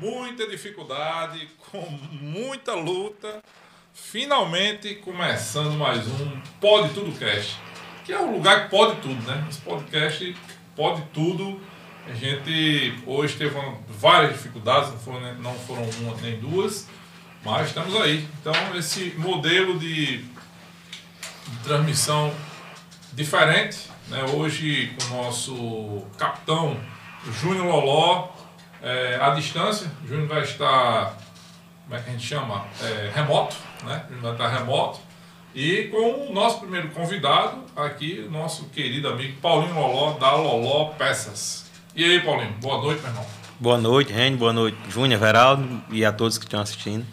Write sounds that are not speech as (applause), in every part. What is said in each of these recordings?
muita dificuldade, com muita luta, finalmente começando mais um Pode Tudo Cast, que é um lugar que pode tudo, né? Esse podcast pode tudo. A gente hoje teve várias dificuldades, não foram, não foram uma nem duas, mas estamos aí. Então, esse modelo de, de transmissão diferente né, hoje com o nosso capitão Júnior Loló é, à distância. O Júnior vai estar, como é que a gente chama? É, remoto, né? O Júnior vai estar remoto. E com o nosso primeiro convidado aqui, nosso querido amigo Paulinho Loló, da Loló Peças. E aí, Paulinho, boa noite, meu irmão. Boa noite, Reni, boa noite, Júnior, Veraldo e a todos que estão assistindo.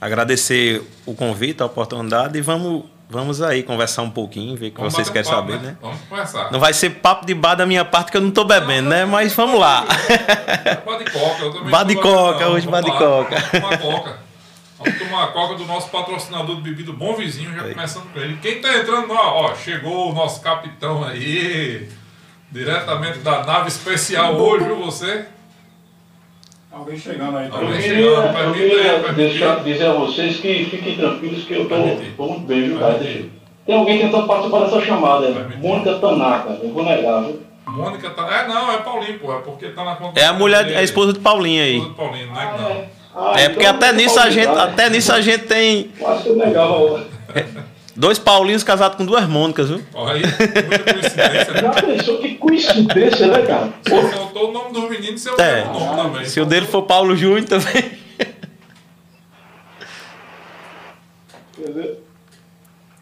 Agradecer o convite, a oportunidade e vamos Vamos aí conversar um pouquinho, ver o que vocês querem papo, saber, né? né? Vamos conversar. Não vai ser papo de bar da minha parte, que eu não tô bebendo, né? Mas vamos lá. Bar de coca, eu também Bar de coca, hoje não. bar de coca. Vamos tomar coca. Vamos tomar a coca do nosso patrocinador de bebida Bom Vizinho, já Aí. começando com ele. Quem tá entrando, ó, ó, chegou o nosso capitão aí, diretamente da nave especial hoje, viu você? Alguém chegando aí. Alguém também. chegando. Eu queria permita deixar, dizer a vocês que fiquem tranquilos que eu estou muito bem, viu, cara? Tem alguém tentando participar dessa chamada. Mônica Tanaka, eu vou negar, viu? Mônica tá. É, não, é Paulinho, pô, é porque tá na conta. É a mulher, dele. a esposa do Paulinho aí. Esposa do Paulinho, não é que não. Ah, É porque então até eu nisso a gente, né? até nisso a gente tem Quase que eu negava. (laughs) dois Paulinhos casados com duas Mônicas, viu? Olha aí, muita coincidência, né? Já pensou que coincidência, né, cara? Só faltou o nome do menino e seu É. nome também. Se o dele for Paulo Júnior também. Quer ver?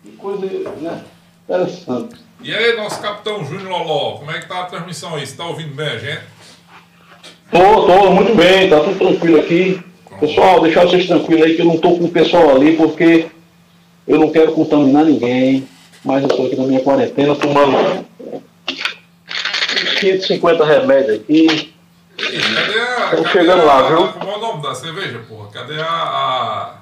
Que coisa, né? Interessante. E aí, nosso capitão Júnior Loló, como é que tá a transmissão aí? Você tá ouvindo bem a gente? Tô, tô, muito bem, tá tudo tranquilo aqui. Pessoal, deixar vocês tranquilos aí que eu não tô com o pessoal ali porque eu não quero contaminar ninguém. Mas eu tô aqui na minha quarentena tomando 550 remédios aqui. Ih, Cadê a. Estamos cadê chegando a- lá, viu? a- Como é o nome da cerveja, porra? Cadê a. A,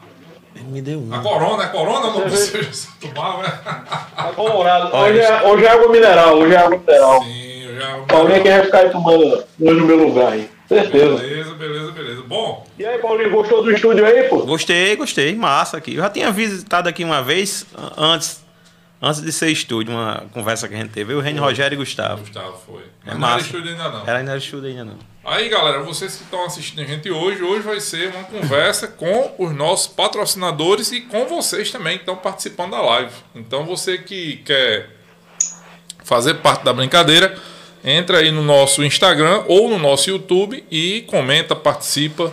Me deu um. a Corona? É Corona o nome da Cerveja. cerveja que você tomava? né? Tá. Olha Hoje é, hoje é água mineral, hoje é água mineral. Sim, eu já. Paulinho que vai ficar aí tomando hoje no meu lugar aí. Certeza. Beleza, beleza, beleza. Bom, E aí, Paulinho, gostou do estúdio aí, pô? Gostei, gostei, massa aqui. Eu já tinha visitado aqui uma vez, antes, antes de ser estúdio, uma conversa que a gente teve. Eu, o Reni Rogério e Gustavo. Gustavo foi. É Mas não massa. era estúdio ainda não. Era ainda era estúdio ainda não. Aí, galera, vocês que estão assistindo a gente hoje, hoje vai ser uma conversa com os nossos patrocinadores e com vocês também que estão participando da live. Então, você que quer fazer parte da brincadeira, entra aí no nosso Instagram ou no nosso YouTube e comenta, participa,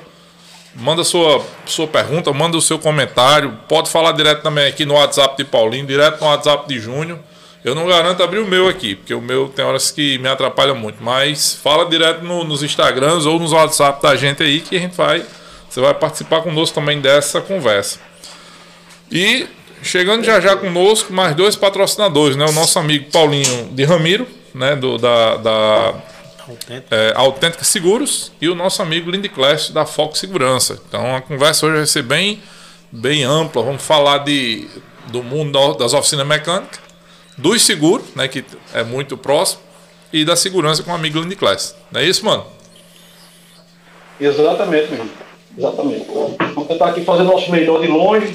manda sua, sua pergunta, manda o seu comentário. Pode falar direto também aqui no WhatsApp de Paulinho, direto no WhatsApp de Júnior. Eu não garanto abrir o meu aqui, porque o meu tem horas que me atrapalha muito. Mas fala direto no- nos Instagrams ou nos WhatsApp da gente aí que a gente vai. Você vai participar conosco também dessa conversa. E chegando já já conosco, mais dois patrocinadores, né? O nosso amigo Paulinho de Ramiro, né? Do, da, da é, Autêntica Seguros e o nosso amigo Lindy Clash da Fox Segurança. Então a conversa hoje vai ser bem, bem ampla. Vamos falar de, do mundo da- das oficinas mecânicas, dos seguros, né, que é muito próximo, e da segurança com o amigo Lindy Class. Não é isso, mano? Exatamente, meu irmão. Exatamente. Vamos tentar aqui fazer nosso melhor de longe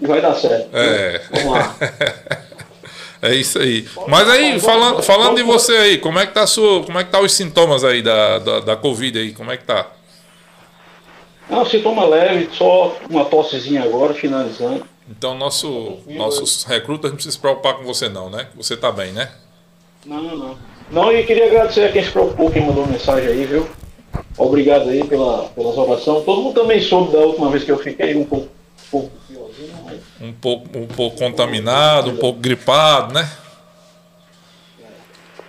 e vai dar certo. É. Vamos lá. (laughs) É isso aí. Mas aí, falando, falando de você aí, como é que tá sua, como é que tá os sintomas aí da, da, da Covid aí? Como é que tá? Não, sintoma leve, só uma tossezinha agora, finalizando. Então, nosso, nossos recrutas não precisam se preocupar com você não, né? Você tá bem, né? Não, não. Não, e queria agradecer a quem se preocupou, quem mandou mensagem aí, viu? Obrigado aí pela, pelas orações. Todo mundo também soube da última vez que eu fiquei um pouco, um pouco um pouco, um pouco contaminado, um pouco gripado, né?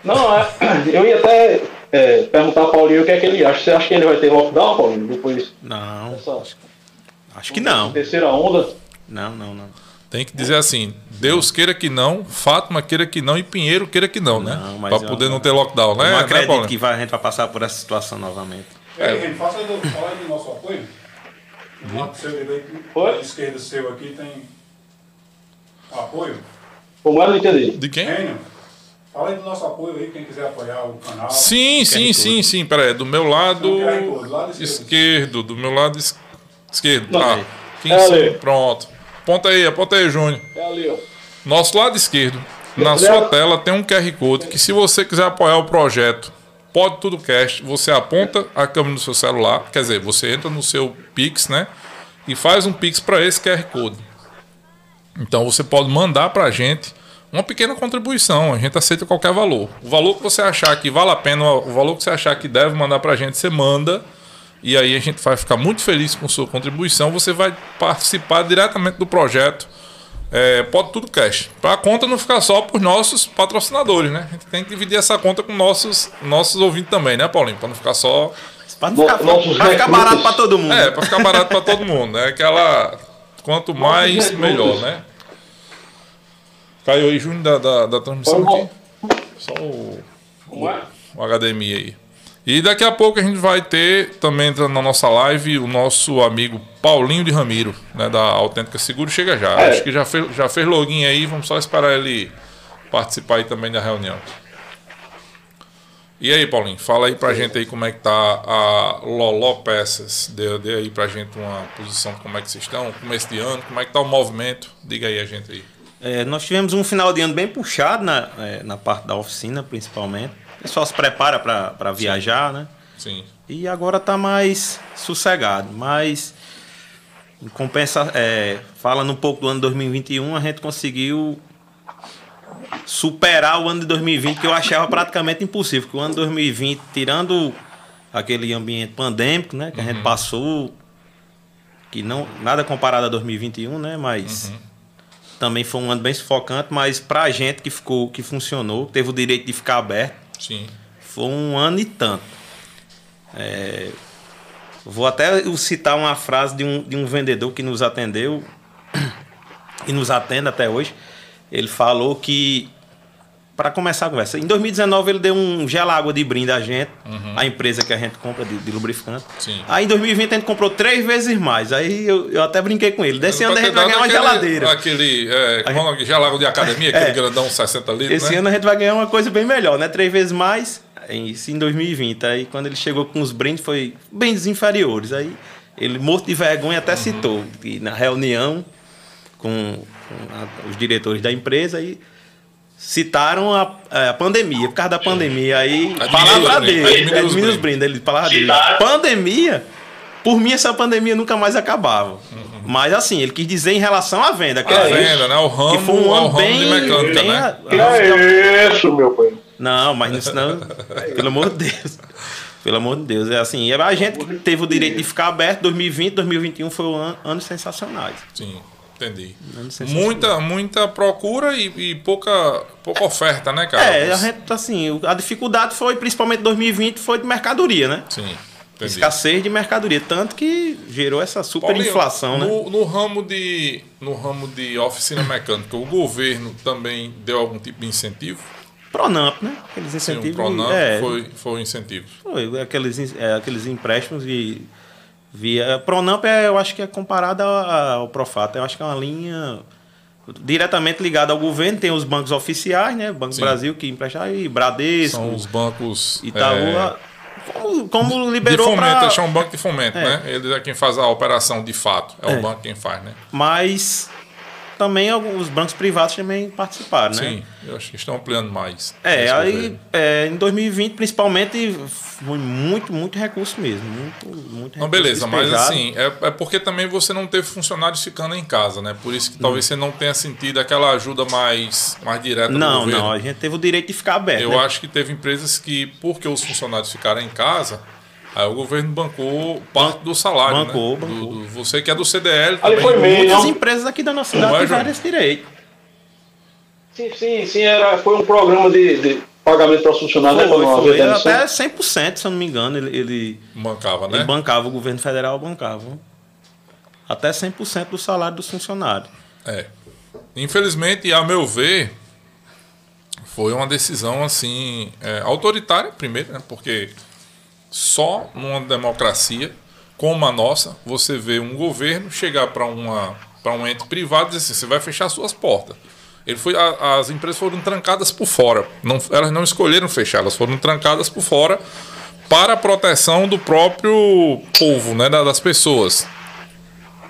Não, é, (clears throat) eu ia até é, perguntar ao Paulinho o que é que ele acha. Você acha que ele vai ter lockdown, Paulinho, depois Não, dessa acho que não. terceira onda? Não, não, não. Tem que dizer assim, Deus queira que não, Fátima queira que não e Pinheiro queira que não, né? Eu- poder não ter lockdown, né? Não né, acredito Paulinho? que vai- a gente vai passar por essa situação novamente. E aí, Reni, faça aí do, fala aí do nosso apoio. Do lado seu direito, esquerda seu aqui tem apoio. Como era, não entendi. De quem? Reni, Além do nosso apoio aí, quem quiser apoiar o canal. Sim, sim, sim, sim. Pera aí, do meu lado Code, lado esquerdo. esquerdo, do meu lado es- esquerdo. Não, Tá. ali. Aqui em É ali. Pronto. Aponta aí, aponta aí, Júnior. É ali, ó. Nosso lado esquerdo, na sua tela tem um QR Code que se você quiser apoiar o projeto Pode Tudo Cast, você aponta a câmera do seu celular, quer dizer, você entra no seu Pix, né? E faz um Pix para esse QR Code. Então você pode mandar para a gente uma pequena contribuição, a gente aceita qualquer valor. O valor que você achar que vale a pena, o valor que você achar que deve mandar para a gente, você manda. E aí a gente vai ficar muito feliz com sua contribuição. Você vai participar diretamente do projeto é, Pode Tudo Cash. Para a conta não ficar só por nossos patrocinadores, né? A gente tem que dividir essa conta com nossos, nossos ouvintes também, né, Paulinho? Para não ficar só. Pra, não ficar, pra ficar barato pra todo mundo. É, para ficar barato para todo mundo, né? Aquela. Quanto mais, melhor, né? Caiu aí, Júnior, da, da, da transmissão aqui. Só o, é? o HDMI aí. E daqui a pouco a gente vai ter também entrando na nossa live o nosso amigo Paulinho de Ramiro, né, da Autêntica Seguro. Chega já. É. Acho que já fez, já fez login aí, vamos só esperar ele participar aí também da reunião. E aí, Paulinho, fala aí pra gente aí como é que tá a Loló Peças. Dê, dê aí pra gente uma posição de como é que vocês estão, começo de ano, como é que tá o movimento. Diga aí a gente aí. É, nós tivemos um final de ano bem puxado na, é, na parte da oficina, principalmente. O pessoal se prepara para viajar, né? Sim. E agora tá mais sossegado. Mas, em compensa, é, falando um pouco do ano 2021, a gente conseguiu superar o ano de 2020, que eu achava praticamente impossível. Porque o ano 2020, tirando aquele ambiente pandêmico, né? Que a gente passou, que não nada comparado a 2021, né? Mas também foi um ano bem sufocante, mas pra gente que ficou, que funcionou, teve o direito de ficar aberto, Sim. foi um ano e tanto. É, vou até citar uma frase de um, de um vendedor que nos atendeu (clears throat) e nos atende até hoje. Ele falou que, para começar a conversa, em 2019 ele deu um gel água de brinde a gente, a empresa que a gente compra de, de lubrificante. Sim. Aí em 2020 a gente comprou três vezes mais. Aí eu, eu até brinquei com ele. Desse ano a gente vai ganhar uma Aquele- geladeira. Aquele, é, é nome? gelago de academia, aquele É. grandão 60 litros, Esse né? ano a gente vai ganhar uma coisa bem melhor, né? Três vezes mais, em- isso em 2020. Aí quando ele chegou com os brindes, foi brindes inferiores. Aí ele, morto de vergonha, até citou que na reunião com, com a- os diretores da empresa, aí citaram a, a pandemia, por causa da pandemia. Aí, Aí palavra brindes, dele, é, diminuiu os brindes. brindes. Ele, palavra dele, pandemia, por mim essa pandemia nunca mais acabava. Mas assim, ele quis dizer em relação à venda. Que A é venda, né? O ramo, que foi um é o ano ramo bem, de mecânica, bem né? Que é isso, meu pai? não, mas isso não. (laughs) pelo amor de Deus. Pelo amor de Deus. É assim. A gente que teve o direito de ficar aberto 2020, 2021 foi um ano, anos sensacionais. Sim, entendi. Muita, muita procura e, e pouca, pouca oferta, né, cara? É, a gente, assim, a dificuldade foi, principalmente 2020, foi de mercadoria, né? Sim, entendi. Escassez de mercadoria. Tanto que gerou essa superinflação, né? no, no ramo de no ramo de oficina mecânica, o governo também deu algum tipo de incentivo? Pronamp, né? Aqueles Sim, o incentivos. Pronamp é, foi, foi incentivo. Foi, aqueles, é, aqueles empréstimos e via. Pronamp é, eu acho que é comparado a- ao Profata. Eu acho que é uma linha diretamente ligada ao governo. Tem os bancos oficiais, né? Banco Sim. Brasil que empresta e Bradesco, São os bancos. Itaú. é, como, como de liberou fomento, pra- eles chamam banco de fomento, É. né? Eles é quem faz a operação de fato. É, É. o banco quem faz, né? Mas também alguns bancos privados também participaram, né? Sim, eu acho que estão ampliando mais. É, aí é, em 2020, principalmente, foi muito, muito recurso mesmo. Muito, muito Não, beleza, mas despejado. assim, é, é porque também você não teve funcionários ficando em casa, né? Por isso que talvez você não tenha sentido aquela ajuda mais, mais direta do Não, não, a gente teve o direito de ficar aberto. Eu né? acho que teve empresas que, porque os funcionários ficaram em casa, aí o governo bancou parte do salário. Bancou, né? Do- bancou. do- você que é do CDL Ali também. foi meio, Muitas não? empresas aqui da nossa cidade é, tiveram João? esse direito. Sim, sim, sim. Era, foi um programa de, de pagamento para os funcionários, né? Foi, não foi, haver demissão. até 100%, se eu não me engano, ele, ele, Bancava, né? ele bancava, o governo federal bancava. Até 100% do salário dos funcionários. É. Infelizmente, a meu ver, foi uma decisão assim é, autoritária primeiro, né? Porque só numa democracia como a nossa você vê um governo chegar para uma para um ente privado e dizer assim, você vai fechar suas portas. Ele foi, a- as empresas foram trancadas por fora. Não, elas não escolheram fechar, elas foram trancadas por fora para a proteção do próprio povo, né, da- das pessoas.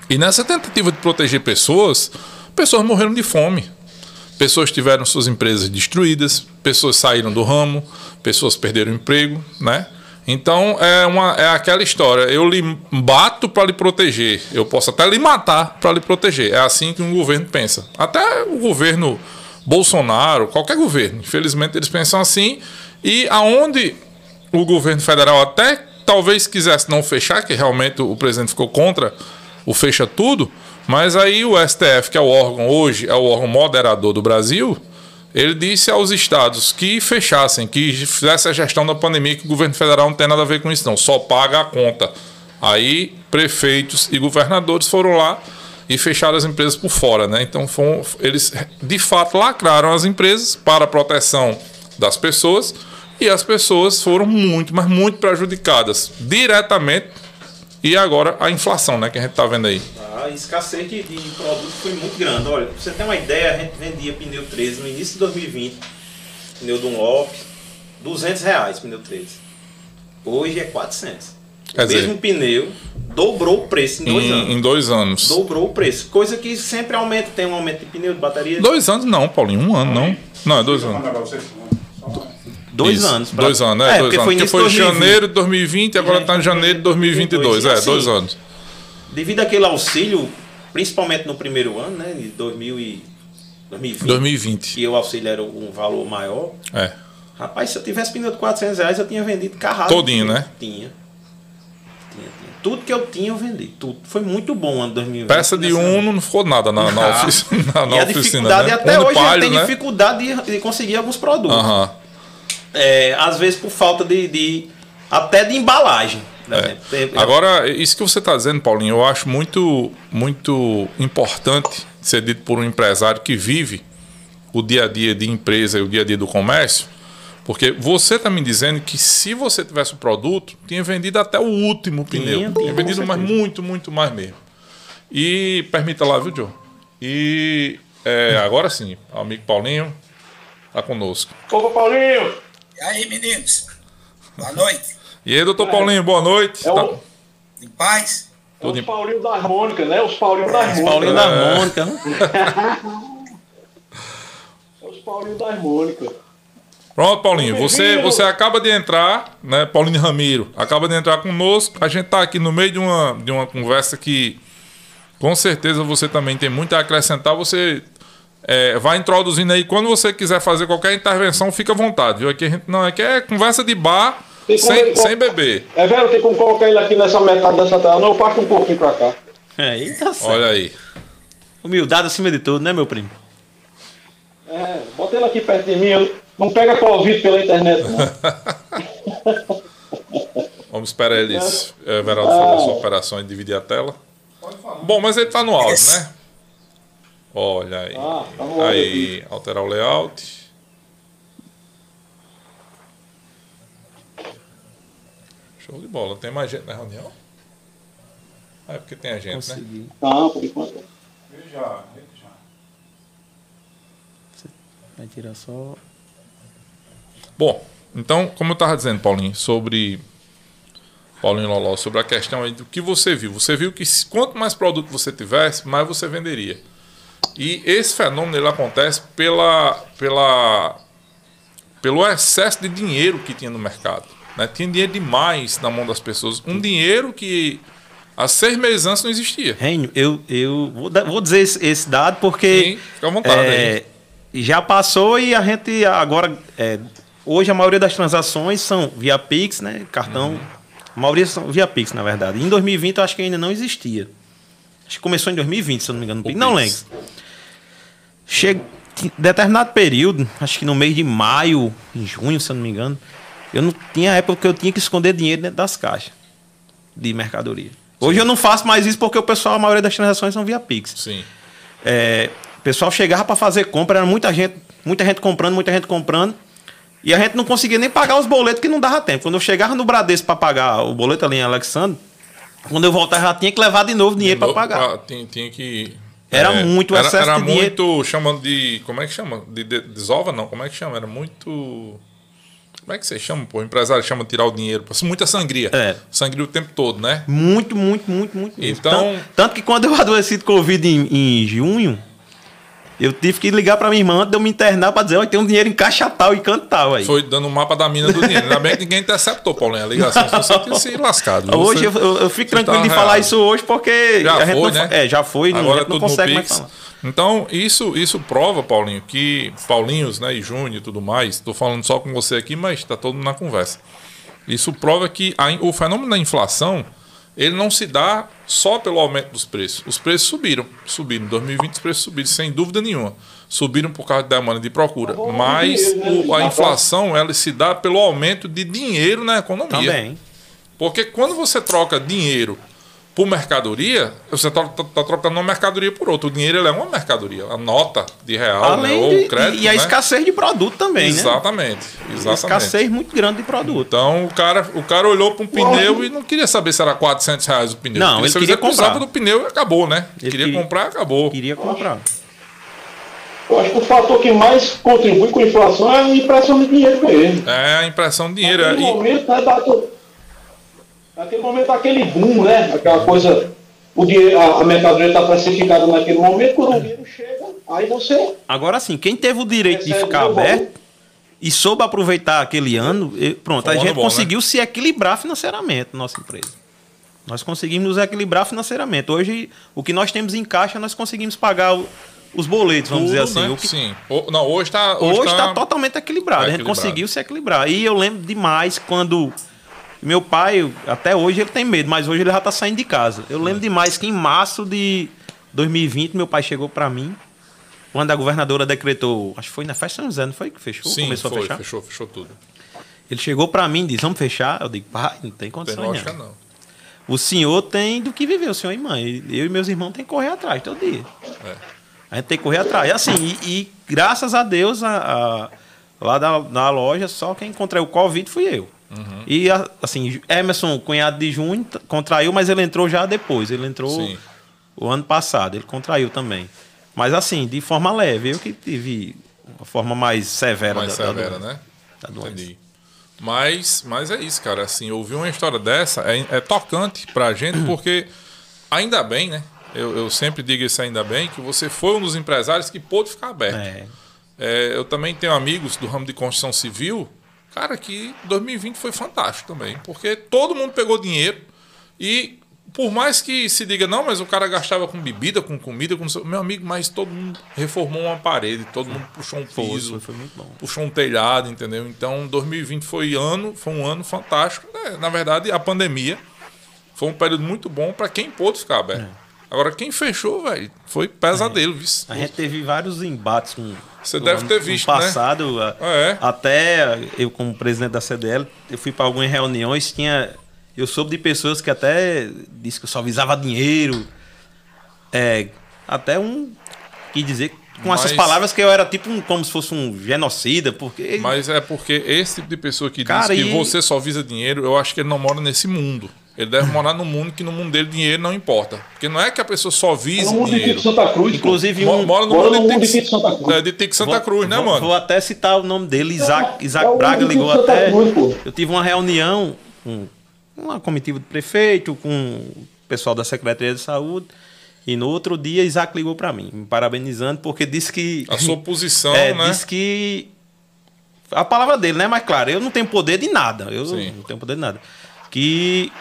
E nessa tentativa de proteger pessoas, pessoas morreram de fome. Pessoas tiveram suas empresas destruídas, pessoas saíram do ramo, pessoas perderam emprego, né? Então é, uma, é aquela história. Eu lhe bato para lhe proteger. Eu posso até lhe matar para lhe proteger. É assim que um governo pensa. Até o governo Bolsonaro, qualquer governo. Infelizmente eles pensam assim. E aonde o governo federal até talvez quisesse não fechar, que realmente o presidente ficou contra o fecha tudo, mas aí o STF, que é o órgão hoje, é o órgão moderador do Brasil, ele disse aos estados que fechassem, que fizesse a gestão da pandemia, que o governo federal não tem nada a ver com isso, não, só paga a conta. Aí prefeitos e governadores foram lá e fecharam as empresas por fora, né? Então foram, eles de fato lacraram as empresas para a proteção das pessoas e as pessoas foram muito, mas muito prejudicadas diretamente e agora a inflação, né, que a gente tá vendo aí. A escassez de, de produtos foi muito grande. Olha, pra você ter uma ideia, a gente vendia pneu 13 no início de 2020, pneu Dunlop, 200 reais pneu 13. Hoje é 400. Quer o dizer- mesmo pneu dobrou o preço em dois Em, anos. em dois anos. Dobrou o preço. Coisa que sempre aumenta. Tem um aumento de pneu, de bateria. Dois anos não, Paulinho, um ano não. Não, é dois anos. Dois Isso, anos. pra- Dois anos, é, dois porque anos. foi Porque foi de 2020. janeiro de 2020 e agora tá em janeiro de 2022. É, Assim, dois anos. Devido àquele auxílio, principalmente no primeiro ano, né? De 2000 e 2020. 2020. Que o auxílio era um valor maior. É. Rapaz, se eu tivesse pneu de 400 reais, eu tinha vendido carrado. Todinho, né? Tinha. Tinha, tinha. Tudo que eu tinha, eu vendi. Tudo. Foi muito bom o ano 2020. Peça de Uno não ficou nada na, na, Ah. oficina, (laughs) na, na e a oficina. dificuldade, Né? até Uno hoje, Palio, tem né? dificuldade de, de conseguir alguns produtos. É, às vezes por falta de, de- até de embalagem. Né? Tem- Agora, isso que você está dizendo, Paulinho, eu acho muito, muito importante ser dito por um empresário que vive o dia a dia de empresa e o dia a dia do comércio, porque você está me dizendo que se você tivesse o produto, tinha vendido até o último pneu. tinha, vendido mais, muito, muito mais mesmo. E permita lá, viu, Joe? E é, agora sim, o amigo Paulinho está conosco. Opa, Paulinho! E aí, meninos? Boa noite. E aí, doutor Paulinho, boa noite. É Tá- o, Em paz? é os Paulinho da harmônica, né? Os Paulinho da harmônica. Paulinho É. da Mônica. né? É os Paulinho da harmônica. Pronto, Paulinho, você, você acaba de entrar, né, Paulinho Ramiro, acaba de entrar conosco. A gente está aqui no meio de uma, de uma conversa que com certeza você também tem muito a acrescentar. Você é, vai introduzindo aí. Quando você quiser fazer qualquer intervenção, fica à vontade, viu? Aqui a gente não aqui é conversa de bar Tem sem, sem beber. É velho, tem como colocar ele aqui nessa metade dessa tela? Não, eu passo um pouquinho pra cá. Aí tá certo. Olha aí. Humildade acima de tudo, né, meu primo? É, bota ele aqui perto de mim. eu- Não pega Covid pela internet, não. (laughs) Vamos esperar eles, é, Everaldo, fazer a sua operação e dividir a tela. Bom, mas ele tá no áudio, né? Olha aí. Ah, tá aí, alterar o layout. Show de bola. Tem mais gente na reunião? Ah, é porque tem a gente, né? Consegui. Não, por enquanto. Ele já, ele já. Vai tirar só. Bom, então, como eu estava dizendo, Paulinho, sobre. Paulinho Loló, sobre a questão aí do que você viu. Você viu que quanto mais produto você tivesse, mais você venderia. E esse fenômeno ele acontece pela, pela, pelo excesso de dinheiro que tinha no mercado. Né? Tinha dinheiro demais na mão das pessoas. Um dinheiro que há seis meses antes não existia. Renio, eu, eu vou, vou dizer esse, esse dado porque. Sim, fica à vontade é, já passou e a gente agora. é, hoje a maioria das transações são via Pix, né? Cartão. Uhum. A maioria são via Pix, na verdade. Em 2020 eu acho que ainda não existia. Acho que começou em 2020, se eu não me engano. O Não lembro. Chega, determinado período, acho que no mês de maio, em junho, se eu não me engano, eu não tinha época que eu tinha que esconder dinheiro dentro das caixas de mercadoria. Hoje eu não faço mais isso porque o pessoal, a maioria das transações são via Pix. Sim. É, o pessoal chegava para fazer compra, era muita gente, muita gente comprando, muita gente comprando. E a gente não conseguia nem pagar os boletos que não dava tempo. Quando eu chegava no Bradesco para pagar o boleto ali em Alexandre, quando eu voltava já tinha que levar de novo dinheiro para pagar. pra- tinha, tinha que Era É, muito era, excesso era de dinheiro. muito chamando de. Como é que chama? De, de desova, não. Como é que chama? Era muito. Como é que você chama, pô? O empresário chama tirar o dinheiro. pô. Muita sangria. É. Sangria o tempo todo, né? Muito, muito, muito, muito. muito. Então- Tanto, tanto que quando eu (laughs) adoeci de Covid em, em junho, eu tive que ligar pra minha irmã antes de eu me internar pra dizer, ó, tem um dinheiro em caixa tal e canto tal aí. Foi dando o mapa da mina do dinheiro. Ainda bem que ninguém interceptou, Paulinho, a ligação. Você tinha se lascado. Hoje eu, eu, fico tranquilo tá de falar isso hoje porque Já foi, não né? É, já foi, não, Agora não tudo no consegue mais Pix. falar. Então, isso, isso prova, Paulinho, que Paulinhos, né, e Júnior e tudo mais, tô falando só com você aqui, mas tá todo mundo na conversa. Isso prova que a o fenômeno da inflação, ele não se dá só pelo aumento dos preços. Os preços subiram, subiram. Em 2020 os preços subiram, sem dúvida nenhuma. Subiram por causa de demanda e de procura. bom, Mas dinheiro, né? o- a inflação, ela se dá pelo aumento de dinheiro na economia. Também. Porque quando você troca dinheiro por mercadoria, você está trocando uma mercadoria por outra. O dinheiro ele é uma mercadoria, a nota de real né, ou de, crédito. e a né? escassez de produto também, né? Exatamente, exatamente. Escassez muito grande de produto. Então o cara, o cara olhou para um pneu e não queria saber se era 400 reais o pneu. Não, ele queria comprar. do pneu e acabou, né? Ele queria, queria- comprar acabou. Queria comprar. Eu acho que o fator que mais contribui com a inflação é a impressão de dinheiro mesmo. É a impressão de dinheiro. Naquele E- momento, né, daquele, naquele momento, aquele boom, né? Aquela coisa, o dinheiro, a, a mercadoria está precificada naquele momento, quando o dinheiro chega, aí você. Agora sim, quem teve o direito de ficar aberto e soube aproveitar aquele ano, e- pronto, Foi a gente bom, conseguiu se equilibrar financeiramente, nossa empresa. Nós conseguimos nos equilibrar financeiramente. Hoje, o que nós temos em caixa, nós conseguimos pagar o- os boletos, vamos tudo, dizer assim. né? O que Sim. O- não, hoje está. Hoje tá- está totalmente equilibrado. tá A gente equilibrado. conseguiu se equilibrar. E eu lembro demais quando meu pai, até hoje ele tem medo, mas hoje ele já está saindo de casa. Eu lembro demais que em março de 2020 meu pai chegou para mim, quando a governadora decretou, acho que foi na festa São José, não foi que fechou? Sim, Começou foi, a fechar. fechou, fechou tudo. Ele chegou para mim e disse: Vamos fechar? Eu digo: Pai, não tem Não tem lógica, não. O senhor tem do que viver, o senhor e mãe. Eu e meus irmãos tem que correr atrás todo dia. É. A gente tem que correr atrás. E assim, e, e graças a Deus, a, a- lá da, da loja, só quem contraiu o Covid fui eu. Uhum. E assim, Emerson, cunhado de Junho, contraiu, mas ele entrou já depois. Ele entrou Sim. o ano passado, ele contraiu também. Mas assim, de forma leve. Eu que tive uma forma mais severa Mais da, da severa, doença. né? da doença. Entendi. Mas, mas é isso, cara. Assim, ouvir uma história dessa é, é tocante pra gente, porque ainda bem, né? Eu, eu sempre digo isso ainda bem, que você foi um dos empresários que pôde ficar aberto. É. É, eu também tenho amigos do ramo de construção civil, cara, que 2020 foi fantástico também, porque todo mundo pegou dinheiro e por mais que se diga, não, mas o cara gastava com bebida, com comida, com... meu amigo, mas todo mundo reformou uma parede, todo mundo puxou um piso, foi, foi puxou um telhado, entendeu? Então 2020 foi ano, foi um ano fantástico. né? Na verdade, a pandemia foi um período muito bom para quem pôde ficar aberto. É. Agora, quem fechou, velho, foi pesadelo, viu? A gente teve vários embates com. Você no deve ano- ter no visto, né? passado, a- É. Até eu, como presidente da CDL, eu fui para algumas reuniões, tinha. Eu soube de pessoas que até disse que eu só visava dinheiro. É, até um que dizer com essas Mas- palavras que eu era tipo um, como se fosse um genocida, porque. Mas é porque esse tipo de pessoa que Cara, diz que e- você só visa dinheiro, eu acho que ele não mora nesse mundo. Ele deve morar num mundo que no mundo dele dinheiro não importa. Porque não é que a pessoa só vise No mundo de dinheiro. Tito Santa Cruz. Inclusive um. Mora no Mora mundo no de de Tic- Tito Santa Cruz. é, de Tic Santa Vou- Cruz, né, vou, mano? Vou até citar o nome dele, Isaac, Isaac é o Braga ligou de até. Cruz. Eu tive uma reunião com uma comitiva do prefeito, com o pessoal da Secretaria de Saúde. E no outro dia, Isaac ligou para mim, me parabenizando, porque disse que. A sua (laughs) posição, é, né? disse que. A palavra dele, né? Mas claro, eu não tenho poder de nada. Eu Sim. não tenho poder de nada. Que.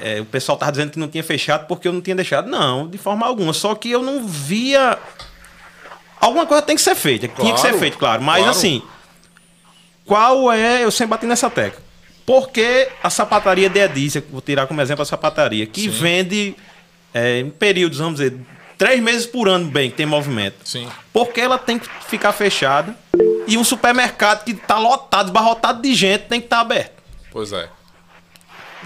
é, o pessoal tava dizendo que não tinha fechado porque eu não tinha deixado. Não, de forma alguma. Só que eu não via. Alguma coisa tem que ser feita. tinha que ser Claro, feito, claro. Mas claro. assim. Qual é. Eu sempre bati nessa tecla. Por que a sapataria de Edícia, vou tirar como exemplo a sapataria, que vende é, em períodos, vamos dizer, três meses por ano bem, que tem movimento. Sim. Porque ela tem que ficar fechada e um supermercado que está lotado, esbarrotado de gente, tem que estar aberto. Pois é.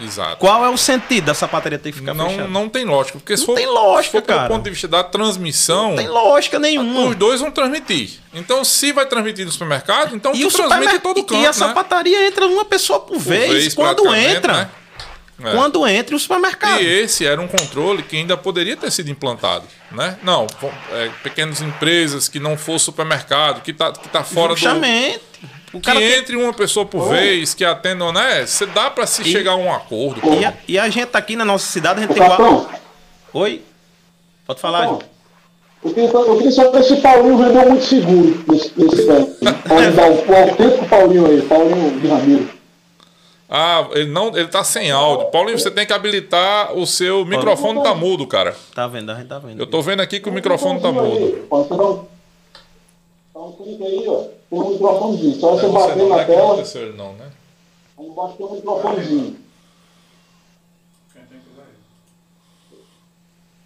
Exato. Qual é o sentido da sapataria ter que ficar Não, fechada? não tem lógica. Porque se Não for, tem lógica, se for cara. ponto de vista da transmissão, Não tem lógica nenhuma. os dois vão transmitir. Então, se vai transmitir no supermercado, então E o transmite todo canto, e a né? sapataria entra uma pessoa por, vez, vez, Quando entra, né? É. quando entre o supermercado. E esse era um controle que ainda poderia ter sido implantado, né? Não, é, pequenas empresas que não for supermercado, que tá, que tá fora do... O Que cara tem- entre uma pessoa por vez, que atendam, né? Você dá pra se chegar a um acordo. e, a, e a gente aqui na nossa cidade, a gente Ô, tem. Capitão, Oi? Pode falar, Ju. eu queria, eu queria saber se Paulinho vendeu muito seguro nesse, nesse tempo. Dá o, o autêntico Paulinho aí, Paulinho de Ramiro. Ah, ele não, ele tá sem áudio. Paulinho, você tem que habilitar o seu microfone tá mudo, cara. Tá vendo? A gente tá vendo. Eu tô vendo aqui que o microfone tá mudo. Pode dar um, dá um clique aí, ó. Um microfonezinho. Só você bater não na é tela, ele não, né? aí embaixo tem um microfonezinho.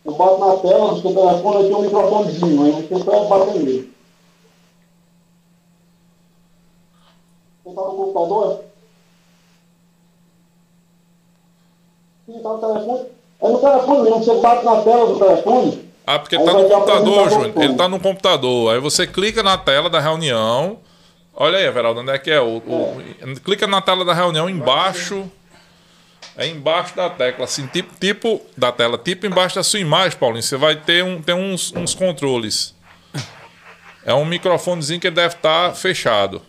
Eu bato na tela do seu telefone, aí tem um microfonezinho. Aí você só bater nele. Você tá no computador? Sim, tá no telefone. É no telefone mesmo, você bate na tela do telefone. Ah, porque Aí tá no computador, Júnior. Ele tá no computador. Aí você clica na tela da reunião. Olha aí, Everaldo, onde é que é? O, o- Clica na tela da reunião embaixo. É embaixo da tecla, assim, tipo, tipo da tela, tipo embaixo da sua imagem, Paulinho. Você vai ter um, tem uns, uns controles. É um microfonezinho que deve estar fechado.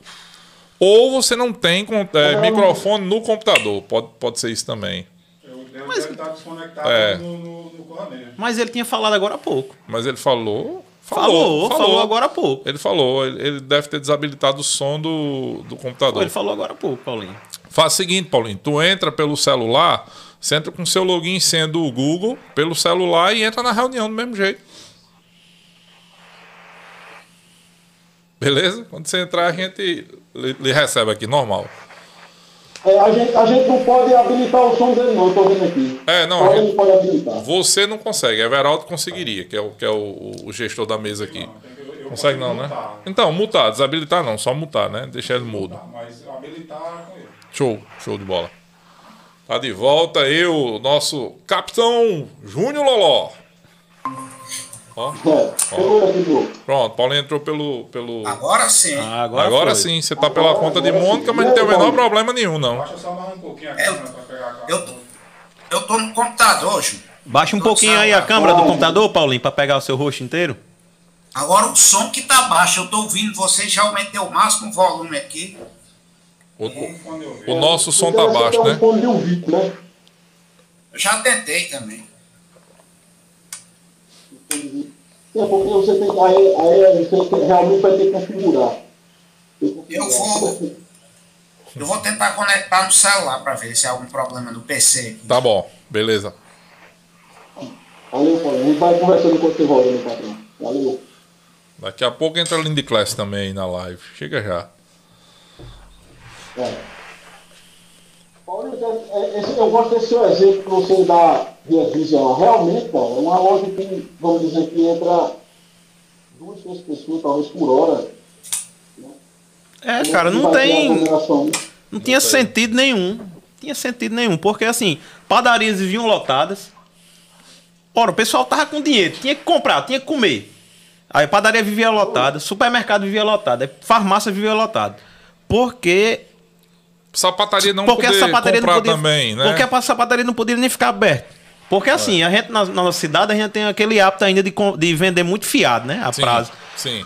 Ou você não tem é, microfone no computador. Pode, pode ser isso também. Devo Mas- deve estar desconectado É. no, no, no. Mas ele tinha falado agora há pouco. Mas ele falou. Falou, falou, agora há pouco. Ele falou, ele, ele deve ter desabilitado o som do, do computador. Ele falou agora há pouco, Paulinho. Faz o seguinte, Paulinho, tu entra pelo celular, você entra com seu login sendo o Google pelo celular e entra na reunião do mesmo jeito. Beleza? Quando você entrar, a gente lhe, lhe recebe aqui, normal. É, a, gente, a gente não pode habilitar o som dele, não, eu tô vendo aqui. É, não, Só gente- pode habilitar. Você não consegue, Everaldo conseguiria, que é o, que é o, o gestor da mesa aqui. Eu Consegue não, né? mutar, Então, mutar, desabilitar não, só mutar, né? Deixar ele mudo. Mas habilitar com ele. Show, show de bola. Tá de volta eu, nosso capitão Júnior Loló. Ó, É, Bruno. pronto, Paulinho entrou pelo. pelo... Agora sim. Ah, Agora, agora, foi. sim, você tá pela conta de Mônica, mas não tem o menor problema nenhum, não. Baixa só mais um pouquinho a Eu- câmera pra pegar a cara. Eu, eu tô no computador, Ju. Baixa um Tô pouquinho aí a câmera do computador, Paulinho, pra pegar o seu rosto inteiro. Agora o som que tá baixo, eu tô ouvindo vocês, já aumentei o máximo volume aqui. O, eu ver. o nosso som tá baixo, é um né? né? Eu já tentei também. É porque você tem que. Aí, aí você tem- realmente vai ter que configurar. Eu vou. Eu vou tentar conectar no celular pra ver se há algum problema no PC aqui. Tá bom, beleza. Valeu, Paulo. A gente vai conversando enquanto você meu patrão. Valeu. Daqui a pouco entra a Lindy Class também aí na live. Chega já. É. Paulo, é- é- eu gosto desse seu exemplo que você dá via Vision. Realmente, cara, é uma loja que, vamos dizer, que entra duas, três pessoas, talvez por hora. É, cara, não tem. né? Não tinha sentido nenhum. Não tinha sentido nenhum. Porque assim, padarias viviam lotadas. Ora, o pessoal tava com dinheiro, tinha que comprar, tinha que comer. Aí padaria vivia lotada, supermercado vivia lotado, farmácia vivia lotada. Porque. Sapataria não porque poder sapataria comprar não podia. também, né? Porque a sapataria não podia nem ficar aberta. Porque assim, a gente na, na nossa cidade, a gente tem aquele hábito ainda de, de vender muito fiado, né? A sim, prazo. sim.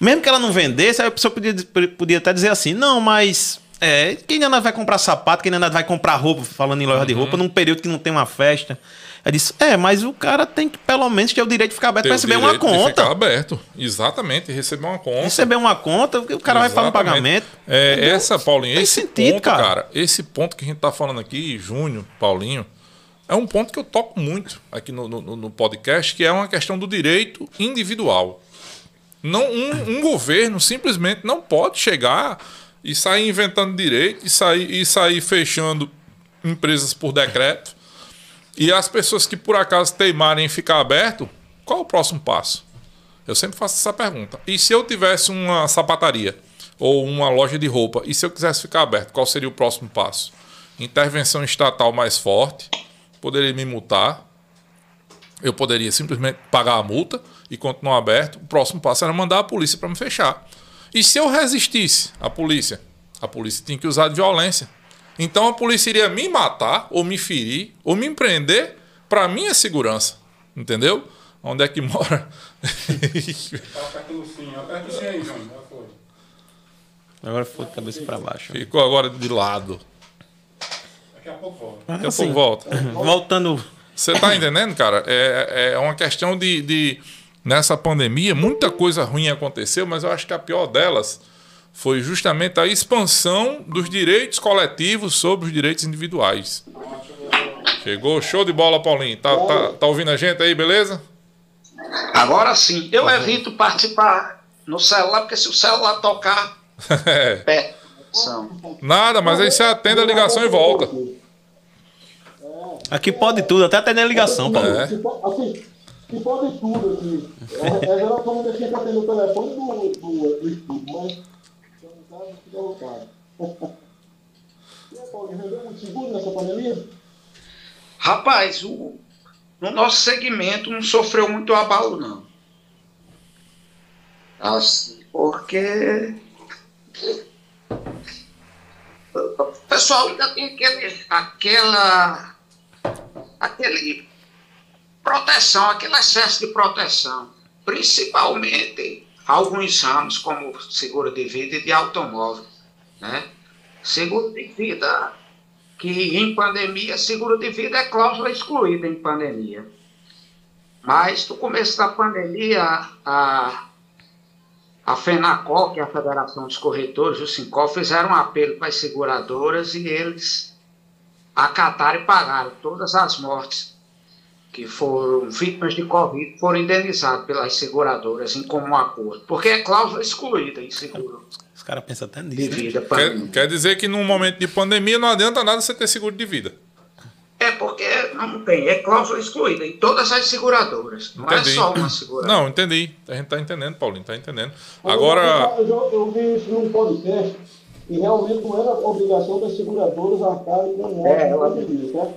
Mesmo que ela não vendesse, a pessoa podia, podia até dizer assim, não, mas é, quem ainda vai comprar sapato, quem ainda vai comprar roupa, falando em loja de Uhum. roupa, num período que não tem uma festa. Eu disse, é, mas o cara tem que pelo menos ter o direito de ficar aberto para receber uma de ficar conta. aberto. Exatamente, receber uma conta. Receber uma conta, o cara vai fazer um Exatamente. pagamento. É, Entendeu? essa, Paulinho, Tem esse sentido, ponto, cara. cara. esse ponto que a gente tá falando aqui, Júnior, Paulinho, é um ponto que eu toco muito aqui no, no, no podcast, que é uma questão do direito individual. Não, um, um governo simplesmente não pode chegar e sair inventando direito e sair, e sair fechando empresas por decreto. E as pessoas que por acaso teimarem em ficar aberto, qual o próximo passo? Eu sempre faço essa pergunta. E se eu tivesse uma sapataria ou uma loja de roupa, e se eu quisesse ficar aberto, qual seria o próximo passo? Intervenção estatal mais forte, poderia me multar, eu poderia simplesmente pagar a multa e continuar aberto. O próximo passo era mandar a polícia para me fechar. E se eu resistisse à polícia? A polícia tinha que usar de violência. Então a polícia iria me matar, ou me ferir, ou me prender para minha segurança. Entendeu? Onde é que (laughs) mora? Aperta o sim, aperta o sim aí, João. Já foi. Agora foi de cabeça pra baixo. Ficou agora de lado. Daqui a pouco volta. Daqui a pouco volta. (laughs) Voltando. Você tá entendendo, cara? É, é uma questão de, de. Nessa pandemia, muita coisa ruim aconteceu, mas eu acho que a pior delas foi justamente a expansão dos direitos coletivos sobre os direitos individuais. Chegou, show de bola, Paulinho. Tá, tá, tá ouvindo a gente aí, beleza? Agora sim, eu evito participar no celular, porque se o celular tocar, (laughs) É. conexão. Nada, mas aí você atende a ligação e volta. Aqui pode tudo, até atender a ligação, Paulo. É. Po- Assim, se pode tudo aqui. É, é geral que eu não deixei pra atender o telefone do, do, do estudo, mas fica à vontade. E aí, Paulo, vendeu muito seguro nessa pandemia? Rapaz, o, no nosso segmento não sofreu muito abalo, não. Assim, porque. O pessoal ainda tem aquele, aquela. aquele. proteção, aquele excesso de proteção. Principalmente alguns ramos, como seguro de vida e de automóvel. Né? Seguro de vida que em pandemia, seguro de vida é cláusula excluída em pandemia. Mas no começo da pandemia, a, a FENACOL, que é a Federação dos Corretores, o SINCOL, fizeram um apelo para as seguradoras e eles acataram e pagaram todas as mortes que foram vítimas de Covid foram indenizadas pelas seguradoras em comum acordo, porque é cláusula excluída em seguro Os caras pensam até de nisso. né? vida. Quer, pandemia. quer dizer que num momento de pandemia não adianta nada você ter seguro de vida. É porque não tem, é cláusula excluída em todas as seguradoras. Não é Entendi. só uma seguradora. Não, entendi. A gente tá entendendo, Paulinho, tá entendendo. Agora. Eu, eu, eu vi isso num podcast e realmente não era obrigação das seguradoras arcarem com o É, ela- pandemia, certo?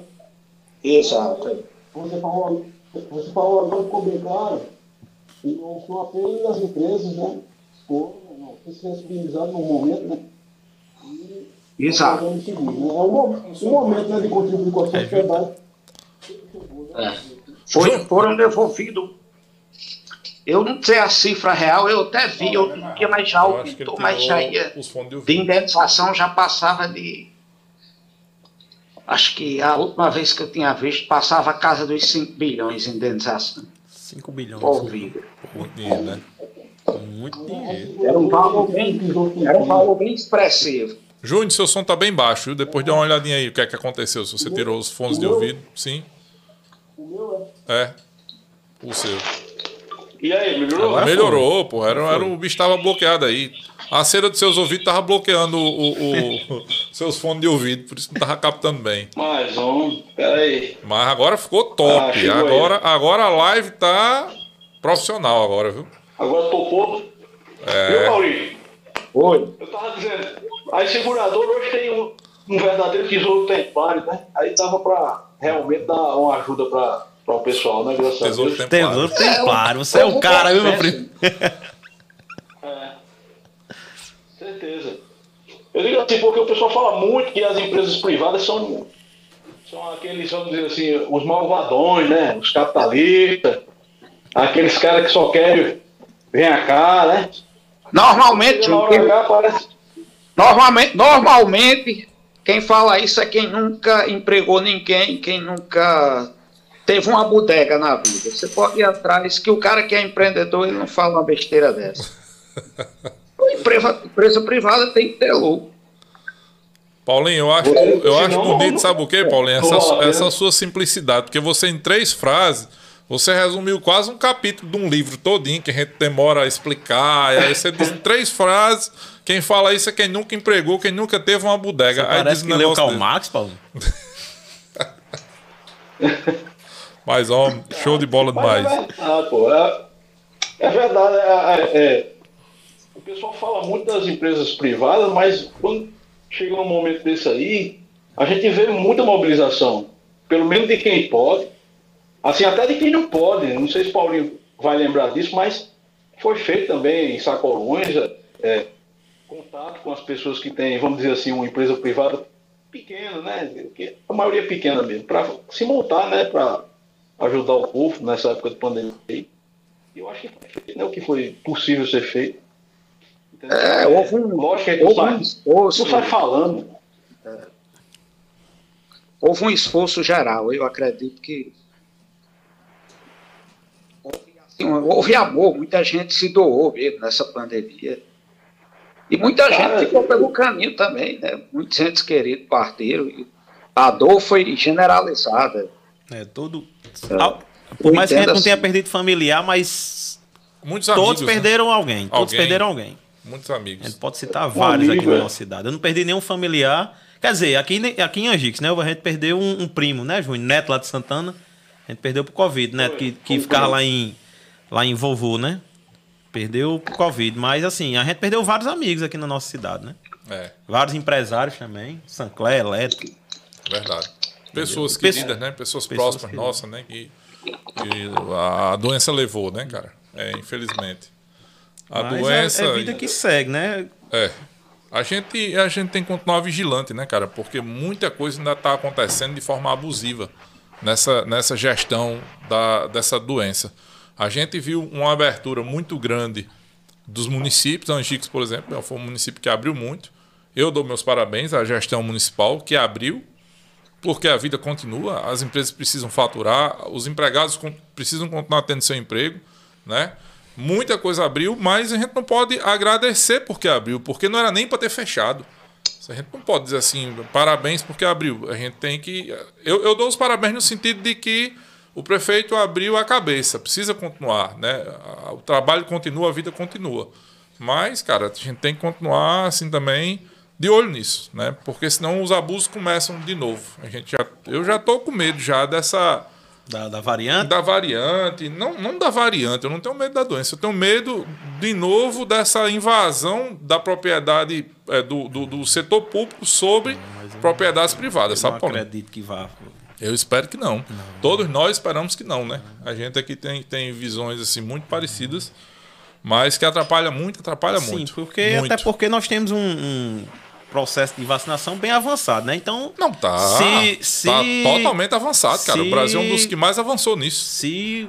Exato. Você falou, você falou agora, ficou bem claro, e o seu apelo das empresas, né? Foram não, foi sensibilizado no momento, né? E Exato. o né? É um, mo- momento né, de contribuir com a sociedade. É. Foi, foram devolvidos. Eu não sei a cifra real, eu até vi já Eu acho que ele aumentou, mas já ia. de indenização já passava de. Acho que a última vez que eu tinha visto passava a casa dos 5 bilhões de indenização 5 bilhões. por vida. Muito dinheiro, né? Muito dinheiro. Era um valor bem, era um valor bem expressivo. Júnior, seu som tá bem baixo, viu? Depois dá uma olhadinha aí o que é que aconteceu. Se você tirou os fones de ouvido. Sim. O meu é. É. O seu. E aí, melhorou? Agora Melhorou, pô. Era, era, o bicho tava bloqueado aí. A cera dos seus ouvidos tava bloqueando o, o- o- (laughs) seus fones de ouvido, por isso não tava captando bem. Mais um. Peraí. Mas agora ficou top. Ah, agora, agora a live tá profissional agora, viu? Agora topou. É. Viu, Paulinho? Oi. Eu tava dizendo, as seguradoras hoje tem um, um verdadeiro tesouro templário, né? Aí dava pra realmente dar uma ajuda pra, pra o pessoal, né? Graças Tesouro a Deus. templário. Tesouro templário. Você é um cara, viu, meu primo? (laughs) É. Certeza. Eu digo assim, porque o pessoal fala muito que as empresas privadas são, são aqueles, vamos dizer assim, os malvadões, né? Os capitalistas, aqueles caras que só querem vem cá, né? Normalmente, H, parece. normalmente, normalmente, quem fala isso é quem nunca empregou ninguém, quem nunca teve uma bodega na vida. Você pode ir atrás que o cara que é empreendedor, ele não fala uma besteira dessa. (laughs) A empresa, empresa privada tem que ter lucro. Paulinho, eu acho, Você- eu acho bonito, sabe o quê, Paulinho? Essa, essa sua simplicidade. Porque você, em três frases, você resumiu quase um capítulo de um livro todinho que a gente demora a explicar. E aí você diz em (laughs) três frases. Quem fala isso é quem nunca empregou, quem nunca teve uma bodega. Aí Parece diz que leu Karl. Marx, Paulo. (laughs) Mas, ó, show de bola é demais. verdade, pô. É, é verdade. é- é- é. O pessoal fala muito das empresas privadas, mas quando chega um momento desse aí, a gente vê muita mobilização. Pelo menos de quem pode. Assim, até de quem não pode. Não sei se o Paulinho vai lembrar disso, mas foi feito também em Sacolões, é, contato com as pessoas que têm, vamos dizer assim, uma empresa privada pequena, né? A maioria é pequena mesmo, para se montar, né? Para ajudar o povo nessa época de pandemia. E eu acho que foi feito, né? O que foi possível ser feito. Entendeu? É, houve um, Lógico que houve um esforço. não sai falando. houve um esforço geral. Eu acredito que houve, assim, houve amor, muita gente se doou mesmo nessa pandemia. E muita Cara, gente ficou pelo caminho também, né? Muitos entes queridos partiram. A dor foi generalizada. É, todo. É. Por mais que a gente não tenha assim. perdido familiar, mas Muitos todos amigos. né? perderam alguém. Todos Alguém. perderam alguém. Muitos A amigos. gente pode citar vários amigo, aqui na é. nossa cidade. Eu não perdi nenhum familiar. Quer dizer, aqui, aqui em Angix, né? A gente perdeu um, um primo, né, Júnior? Neto lá de Santana. A gente perdeu pro Covid, né? Que, que ficava lá em, lá em Vovô, né? Perdeu pro Covid. Mas assim, a gente perdeu vários amigos aqui na nossa cidade, né? É, Vários empresários também. Sancler, Elétrico. verdade. Pessoas Pessoas- queridas, né? Pessoas, pessoas próximas, queridas. nossa, né? Que, que a doença levou, né, cara? É, infelizmente. A Mas é- doença. É, vida que segue, né? É. A gente, a gente tem que continuar vigilante, né, cara? Porque muita coisa ainda está acontecendo de forma abusiva nessa, nessa gestão da, dessa doença. A gente viu uma abertura muito grande dos municípios. Angicos, por exemplo, foi um município que abriu muito. Eu dou meus parabéns à gestão municipal que abriu, porque a vida continua, as empresas precisam faturar, os empregados precisam continuar tendo seu emprego, né? Muita coisa abriu, mas a gente não pode agradecer porque abriu, porque não era nem para ter fechado. A gente não pode dizer assim, parabéns porque abriu. A gente tem que. Eu, eu dou os parabéns no sentido de que o prefeito abriu a cabeça, precisa continuar, né? O trabalho continua, a vida continua. Mas, cara, a gente tem que continuar assim também de olho nisso, né? Porque senão os abusos começam de novo. A gente já, eu já tô com medo já dessa Da, da variante. da variante, não, não da variante, eu não tenho medo da doença, eu tenho medo de novo dessa invasão da propriedade é, do, do, do setor público sobre propriedades privadas, Eu não sabe, Paulinho? acredito que vá. Eu espero que não. Todos nós esperamos que não, né? A gente aqui tem, tem visões assim muito parecidas, mas que atrapalha muito, atrapalha Sim, muito. porque muito. até porque nós temos um, um processo de vacinação bem avançado, né? Então, Não, tá. Se- se- tá totalmente avançado, cara. O se- Brasil é um dos que mais avançou nisso. se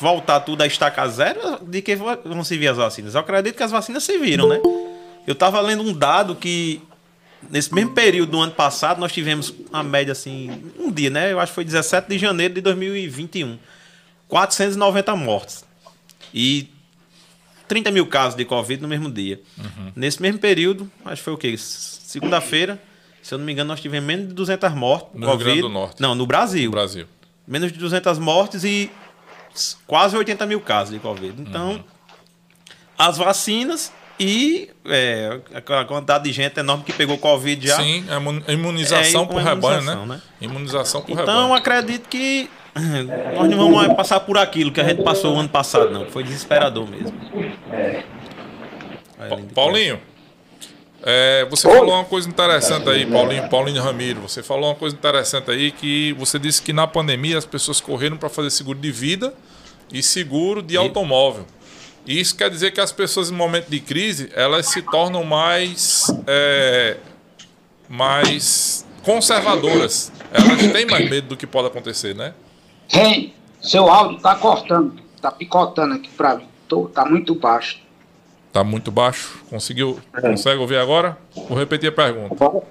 voltar tudo a estaca zero, de que vão se vir as vacinas? Eu acredito que as vacinas se viram, né? Eu tava lendo um dado que nesse mesmo período do ano passado nós tivemos uma média assim, um dia, né? Eu acho que foi 17 de janeiro de 2021. 490 mortes. E 30 mil casos de Covid no mesmo dia. Uhum. Nesse mesmo período, acho que foi o quê? Segunda-feira, se eu não me engano, nós tivemos menos de 200 mortes. No Rio Grande do Norte. Não, no Brasil. No Brasil. Menos de 200 mortes e quase 80 mil casos de Covid. Então, Uhum. as vacinas e é, aquela quantidade de gente enorme que pegou Covid já. Sim, a imu- imunização É, por rebanho, né? né? Imunização por Então, rebanho. acredito que (coughs) nós não vamos passar por aquilo que a gente passou o ano passado, não. Foi desesperador mesmo. Paulinho, é, você falou uma coisa interessante aí, Paulinho, Paulinho Ramiro. Você falou uma coisa interessante aí que você disse que na pandemia as pessoas correram para fazer seguro de vida e seguro de automóvel. E Isso quer dizer que as pessoas em momento de crise elas se tornam mais é, mais conservadoras. Elas têm mais medo do que pode acontecer, né? Hein, seu áudio tá cortando, tá picotando aqui pra mim. Tô, tá muito baixo. Tá muito baixo. Conseguiu? Consegue ouvir agora? Vou repetir a pergunta. Agora,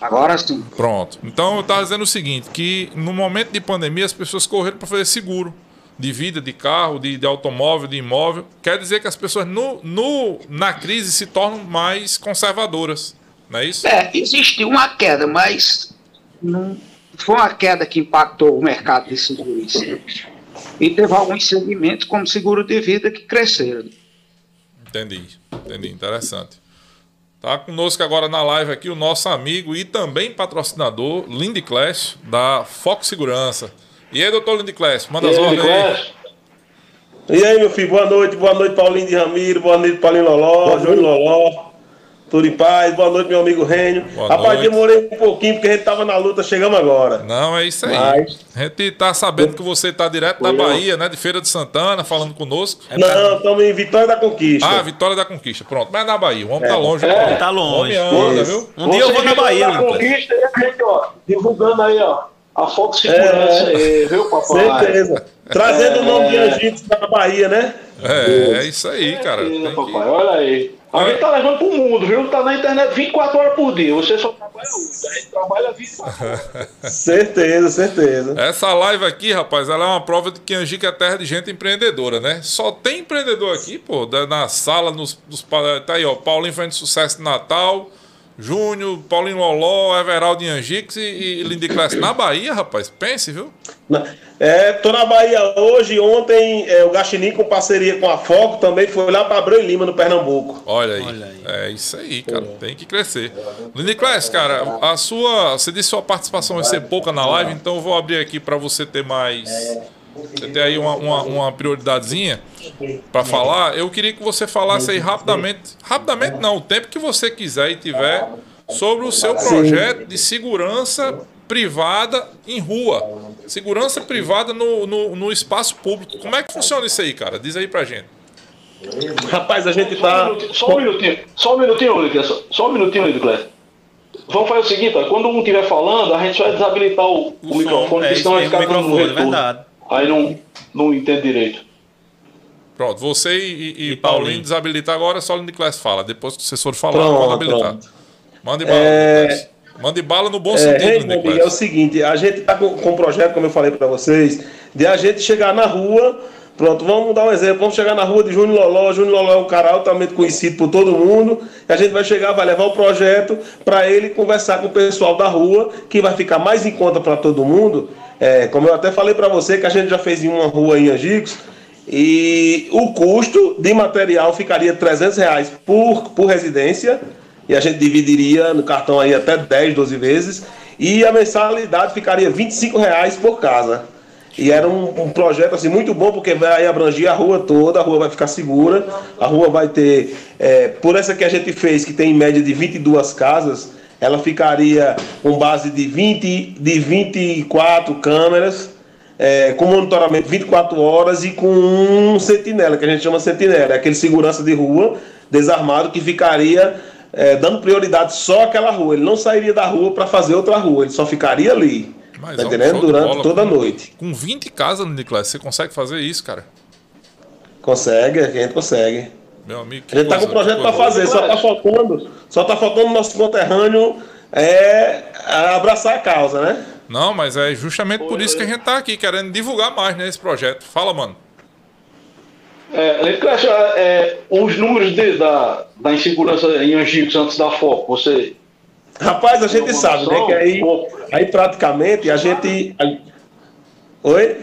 agora sim. Pronto. Então eu estava dizendo o seguinte, que no momento de pandemia as pessoas correram para fazer seguro de vida, de carro, de, de automóvel, de imóvel. Quer dizer que as pessoas no, no, na crise se tornam mais conservadoras. Não é isso? É, existiu uma queda, mas não foi uma queda que impactou o mercado de seguros. E teve alguns segmentos, como seguro de vida, que cresceram. Entendi. Entendi. Interessante. Tá conosco agora na live aqui o nosso amigo e também patrocinador, Lindy Clash, da Fox Segurança. E aí, doutor Lindy Clash, manda E as ordens aí. E aí, meu filho, boa noite, boa noite, Paulinho de Ramiro, boa noite, Paulinho Loló, Júnior Loló. Tudo em paz. Boa noite, meu amigo Rênio. Boa Rapaz, noite. demorei um pouquinho porque a gente tava na luta, chegamos agora. Não, é isso aí. Mas- A gente tá sabendo que você tá direto da Bahia, né? De Feira de Santana, falando conosco. Não, estamos em Vitória da Conquista. Ah, Vitória da Conquista. Pronto, mas é na Bahia. O homem tá longe. É. Tá longe. O homem anda, Isso. viu? Um dia eu vou na Bahia, da conquista e a gente, ó, divulgando aí, ó, a foto de segurança aí, viu, papai? Certeza. Trazendo o nome de Angicos da Bahia, né? É, é isso aí, cara. Certeza, Tem papai, que... olha aí. A gente tá levando pro mundo, viu? Tá na internet 24 horas por dia. Você só trabalha 8, a gente trabalha 24 horas. (laughs) Certeza, certeza. Essa live aqui, rapaz, ela é uma prova de que Angica é terra de gente empreendedora, né? Só tem empreendedor aqui, pô, na sala, nos, nos tá aí, ó, Paulinho fazendo sucesso de Natal, Júnior, Paulinho Loló, Everaldo Angix e, e Lindy Class na Bahia, rapaz. Pense, viu? Na- É, tô na Bahia hoje. Ontem é, o Gaxinim, com parceria com a Foco, também foi lá para Abreu e Lima, no Pernambuco. Olha aí. Olha aí. É isso aí, cara. Tem que crescer. Lindy Class, cara, a sua. Você disse que sua participação vai ser pouca na live, então eu vou abrir aqui para você ter mais. Você ter aí uma, uma, uma prioridadezinha para falar. Eu queria que você falasse aí rapidamente. Rapidamente não, o tempo que você quiser e tiver sobre o seu projeto de segurança privada em rua. Segurança privada no, no, no espaço público. Como é que funciona isso aí, cara? Diz aí pra gente. Rapaz, a gente tá. só um minutinho, só um minutinho, Lucas. Só, um minutinho, Lucas. Vamos fazer o seguinte, ó, quando um estiver falando, a gente vai desabilitar o, o, O microfone, som, é isso senão vai ficar o dando um microfone, é retorno. verdade. Aí não, não entende direito. Pronto, você e, e- e Paulinho Paulinho. desabilitar agora, só o Lindy Class fala. Depois que vocês forem falar, Pronto, manda habilitar. pronto. Mande bala, É-. Mande bala no bom É, sentido, Lindy Raymond, é o seguinte, a gente tá com, com um projeto, como eu falei para vocês, de a gente chegar na rua. Pronto, vamos dar um exemplo. Vamos chegar na rua de Júnior Loló. Júnior Loló é um cara altamente conhecido por todo mundo. E a gente vai chegar, vai levar o projeto para ele conversar com o pessoal da rua, que vai ficar mais em conta para todo mundo. É, como eu até falei para você, que a gente já fez em uma rua em Angicos. E o custo de material ficaria 300 reais por, por residência. E a gente dividiria no cartão aí até 10, 12 vezes. E a mensalidade ficaria 25 reais por casa. E era um, um projeto assim muito bom, porque vai abranger a rua toda, a rua vai ficar segura, a rua vai ter, é, por essa que a gente fez, que tem em média de 22 casas, ela ficaria com base de, 20, de 24 câmeras, é, com monitoramento 24 horas e com um sentinela, que a gente chama sentinela, é aquele segurança de rua desarmado que ficaria é, dando prioridade só àquela rua. Ele não sairia da rua para fazer outra rua, ele só ficaria ali. Mas tá entendendo? Durante bola. toda a Com- noite. Com 20 casas, Class, você consegue fazer isso, cara? Consegue, a gente consegue. Meu amigo, que A gente tá com coisa- projeto para fazer, só tá faltando, só tá faltando nosso conterrâneo é, abraçar a causa, né? Não, mas é justamente por isso que a gente tá aqui, querendo divulgar mais né, esse projeto. Fala, mano. É, Lucas, é, os números de- da, da insegurança em Angicos antes da foco, você Rapaz, a gente sabe, né? Que aí, aí praticamente a gente. Oi?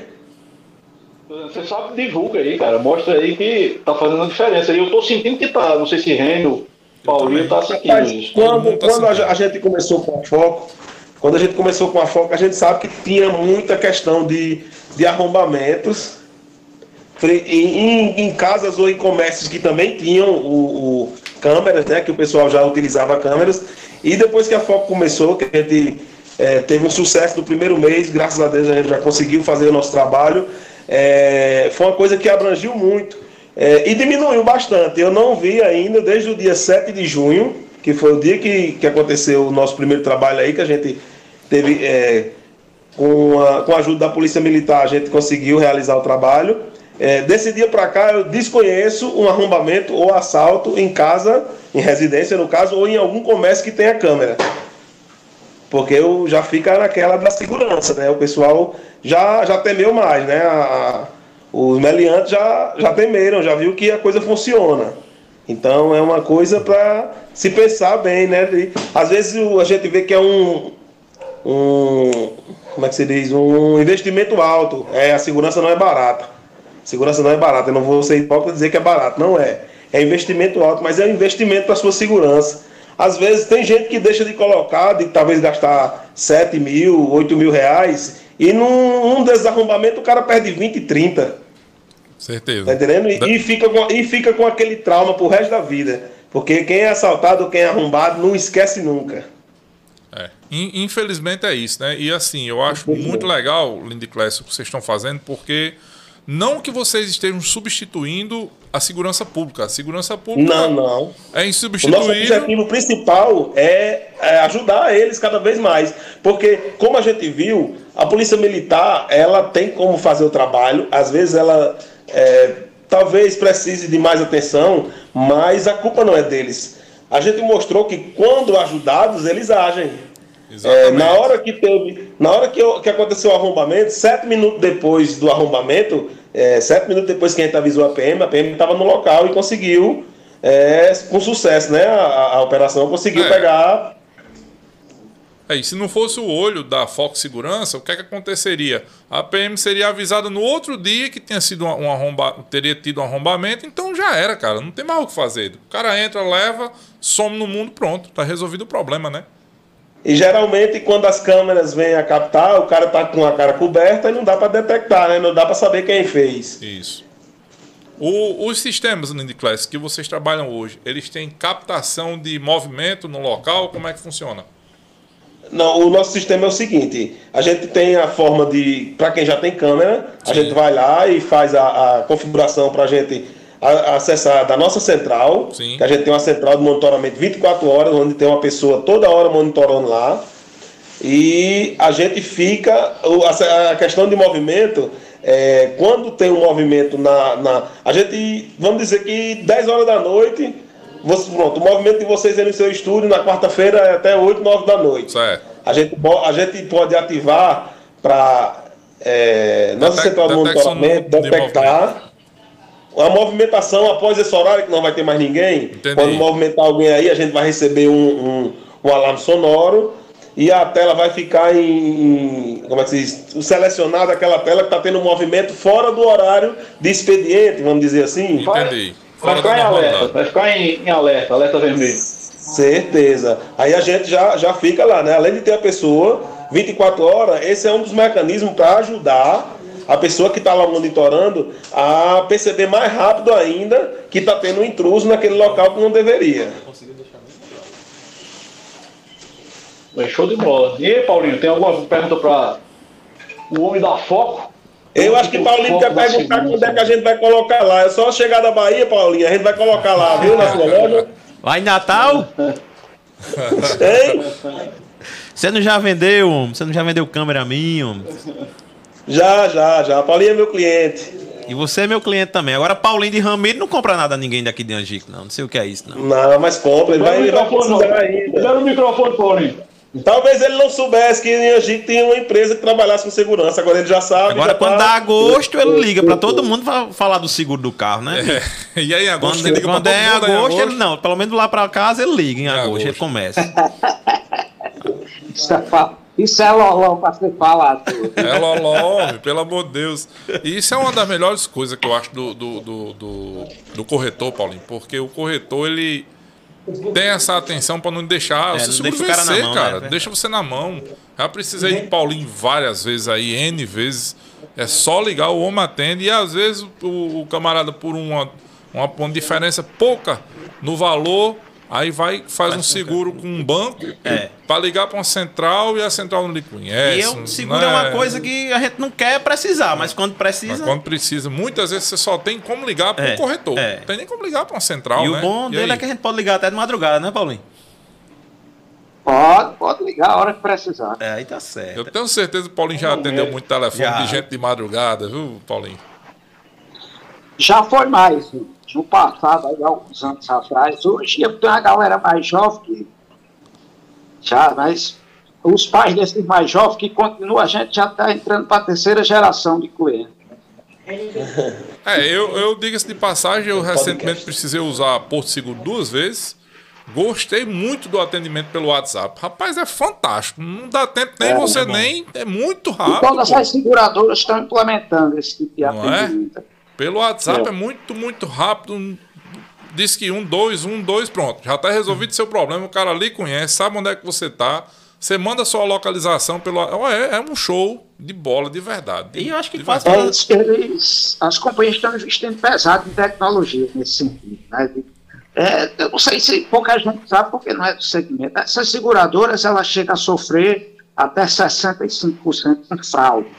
Você sabe, divulga aí, cara. Mostra aí que tá fazendo a diferença. E eu tô sentindo que tá. Não sei se Rênio, Paulinho tá sentindo Rapaz, isso. quando, tá quando a, sentindo. a gente começou com a Foco, quando a gente começou com a Foco, a gente sabe que tinha muita questão de, de arrombamentos em, em- em casas ou em comércios que também tinham o, o câmeras, né? Que o pessoal já utilizava câmeras. E depois que a Foco começou, que a gente eh, teve um sucesso no primeiro mês, graças a Deus a gente já conseguiu fazer o nosso trabalho. Eh, foi uma coisa que abrangiu muito. eh, e diminuiu bastante. Eu não vi ainda, desde o dia 7 de junho, que foi o dia que, que aconteceu o nosso primeiro trabalho aí, que a gente teve. eh, com a, com a ajuda da Polícia Militar, a gente conseguiu realizar o trabalho. É, desse dia para cá, eu desconheço um arrombamento ou assalto em casa, em residência no caso, ou em algum comércio que tenha câmera. Porque eu já fica naquela da segurança, né? O pessoal já, já temeu mais, né? A- os meliantes já, já temeram, já viu que a coisa funciona. Então é uma coisa para se pensar bem, né? E, às vezes a gente vê que é um, um como é que se diz um investimento alto é a segurança não é barata segurança não é barata eu não vou ser hipócrita dizer que é barato não é é investimento alto mas é um investimento para sua segurança às vezes tem gente que deixa de colocar de talvez gastar 7 mil 8 mil reais e num, num desarrombamento o cara perde 20 30 Certeza. Tá entendendo? E, Da- e fica com, e fica com aquele trauma pro resto da vida. Porque quem é assaltado, quem é arrombado, não esquece nunca. É. In- Infelizmente é isso, né? E assim, eu acho muito legal, Lindy Class, o que vocês estão fazendo, porque não que vocês estejam substituindo a segurança pública. A segurança pública Não, não. é O nosso insubstituível. objetivo principal é, é ajudar eles cada vez mais. Porque, como a gente viu, a Polícia Militar, ela tem como fazer o trabalho. Às vezes ela é, talvez precise de mais atenção, mas a culpa não é deles. A gente mostrou que quando ajudados, eles agem. É, na hora que teve, na hora que, eu- que aconteceu o arrombamento, sete minutos depois do arrombamento, é, sete minutos depois que a gente avisou a PM, a PM estava no local e conseguiu, é, com sucesso, né? A, a- operação conseguiu É. pegar. É, e se não fosse o olho da Fox Segurança, o que, é que aconteceria? A PM seria avisada no outro dia que tinha sido um, um arromba, teria tido um arrombamento, então já era, cara. Não tem mais o que fazer. O cara entra, leva, some no mundo, pronto. Tá resolvido o problema, né? E geralmente, quando as câmeras vêm a captar, o cara tá com a cara coberta e não dá para detectar, né? Não dá para saber quem fez. Isso. O- os sistemas Class que vocês trabalham hoje, eles têm captação de movimento no local? Como é que funciona? Não, o nosso sistema é o seguinte: a gente tem a forma de. Para quem já tem câmera, a Sim. gente vai lá e faz a, a configuração para a gente a- acessar da nossa central. Sim. Que a gente tem uma central de monitoramento 24 horas, onde tem uma pessoa toda hora monitorando lá. E a gente fica. A, questão de movimento. é, quando tem um movimento na, na. A gente. Vamos dizer que 10 horas da noite. Você, pronto, o movimento de vocês aí no seu estúdio na quarta-feira é até 8, 9 da noite. Certo. A gente, a gente pode ativar para nossa Detec- central de monitoramento de detectar a movimentação após esse horário, que não vai ter mais ninguém. Entendi. Quando movimentar alguém aí, a gente vai receber um, um, um alarme sonoro e a tela vai ficar em, em- como é que se diz? Selecionada aquela tela que está tendo um movimento fora do horário de expediente, vamos dizer assim. Entendi. Vai ficar em alerta, vai ficar em, em alerta, alerta vermelho. Certeza. Aí a gente já, já fica lá, né? Além de ter a pessoa 24 horas, esse é um dos mecanismos para ajudar a pessoa que está lá monitorando a perceber mais rápido ainda que está tendo um intruso naquele local que não deveria. Bem, show de bola. E aí, Paulinho, tem alguma pergunta para o homem da foco? Eu acho que Paulinho quer perguntar quando é que a gente vai colocar lá. É só chegar da Bahia, Paulinho, a gente vai colocar lá, viu, na sua loja. Lá em Natal, Tem? você não já vendeu, homem? Você não já vendeu câmera minha, homem? Já, já, já. Paulinho é meu cliente. E você é meu cliente também. Agora, Paulinho de Ramiro não compra nada a ninguém daqui de Angico, não. Não sei o que é isso, não. Não, mas compra, ele vai, ele vai precisar ainda. Libera o microfone, Paulinho. Talvez ele não soubesse que em Angico tinha uma empresa que trabalhasse com segurança. Agora ele já sabe. Agora, já quando tá- dá agosto, ele liga pra todo mundo fa- falar do seguro do carro, né? E aí, agosto, Quando, ele liga quando é mundo, aí, agosto, ele não. Pelo menos lá pra casa ele liga em agosto, agosto. ele começa. (laughs) É, fa- isso é loló para ser falado. É loló, pelo amor de Deus. E isso é uma das melhores coisas que eu acho do, do, do, do, do corretor, Paulinho. Porque o corretor, ele tem essa atenção pra não deixar É, seu não deixa o cara na vencer, mão, cara. né? Deixa você na mão. Já precisei de Paulinho várias vezes aí, N vezes. É só ligar, o homem atende. E às vezes o, o camarada, por uma, uma, uma diferença pouca no valor, aí vai faz um seguro com um banco É. pra ligar pra uma central e a central não lhe conhece. E eu, seguro é né? uma coisa que a gente não quer precisar, mas quando Mas precisa. quando precisa, muitas vezes você só tem como ligar para o É, corretor. é. Não tem nem como ligar para uma central, E né? o bom E dele aí? é que a gente pode ligar até de madrugada, né, Paulinho? Pode, pode ligar a hora que precisar. É, aí tá certo. Eu tenho certeza que o Paulinho já atendeu muito telefone Já. de gente de madrugada, viu, Paulinho? Já foi mais, viu? No passado, aí, alguns anos atrás. Hoje tem uma galera mais jovem que. Já, mas os pais desses mais jovens que continuam, a gente já está entrando para a terceira geração de clientes. (laughs) É, eu, eu diga-se de passagem, eu recentemente precisei usar Porto Seguro duas vezes. Gostei muito do atendimento pelo WhatsApp. Rapaz, é fantástico. Não dá tempo nem É, você é nem. É muito E rápido. todas pô. as seguradoras estão implementando esse tipo de Não é? Pelo WhatsApp É. é muito, muito rápido. Diz que um, dois, um, dois, pronto. Já está resolvido seu problema. O cara ali conhece, sabe onde é que você tá. Você manda sua localização pelo. É, é um show de bola de verdade. E eu acho que De faz. Eles, eles- as companhias estão investindo pesado em tecnologia nesse sentido, né? De É, eu não sei se pouca gente sabe, porque não é do segmento. Essas seguradoras, elas chegam a sofrer até 65% de fraude.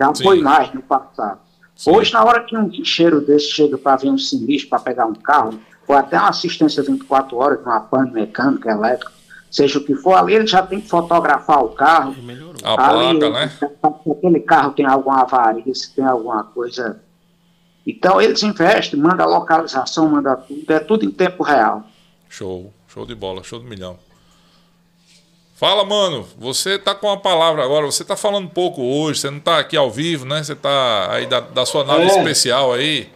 Já foi mais no passado. Sim. Hoje, na hora que um guincheiro desse chega para ver um sinistro, para pegar um carro, ou até uma assistência 24 horas, uma pane mecânica, elétrica, seja o que for, ali ele já tem que fotografar o carro. A Ali, placa, né? Se aquele carro tem alguma avaria, se tem alguma coisa. Então eles investem, manda a localização, manda tudo, é tudo em tempo real. Show, show de bola, show de milhão. Fala, mano, você tá com a palavra agora, você tá falando pouco hoje, você não tá aqui ao vivo, né? Você tá aí da, da sua nave É. especial aí.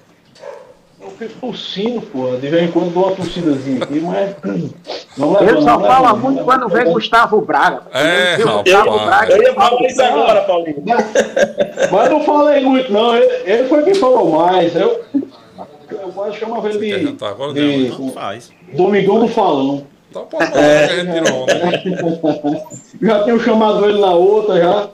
Eu fico tossindo, porra. De vez em quando dou uma tossidazinha aqui, mas. (clears throat) Não Ele leva, só não fala leva, muito não. quando vê Gustavo Braga. É, rapaz. Gustavo Braga. Eu ia falar isso agora, Paulinho. Mas não falei muito, não. Ele, ele foi quem falou mais. Eu, eu ele quer de, jantar agora, de Não faz. Domingão do Falão. Então pode falar que a gente tirou onda. né? (laughs) Já tinha chamado ele na outra já.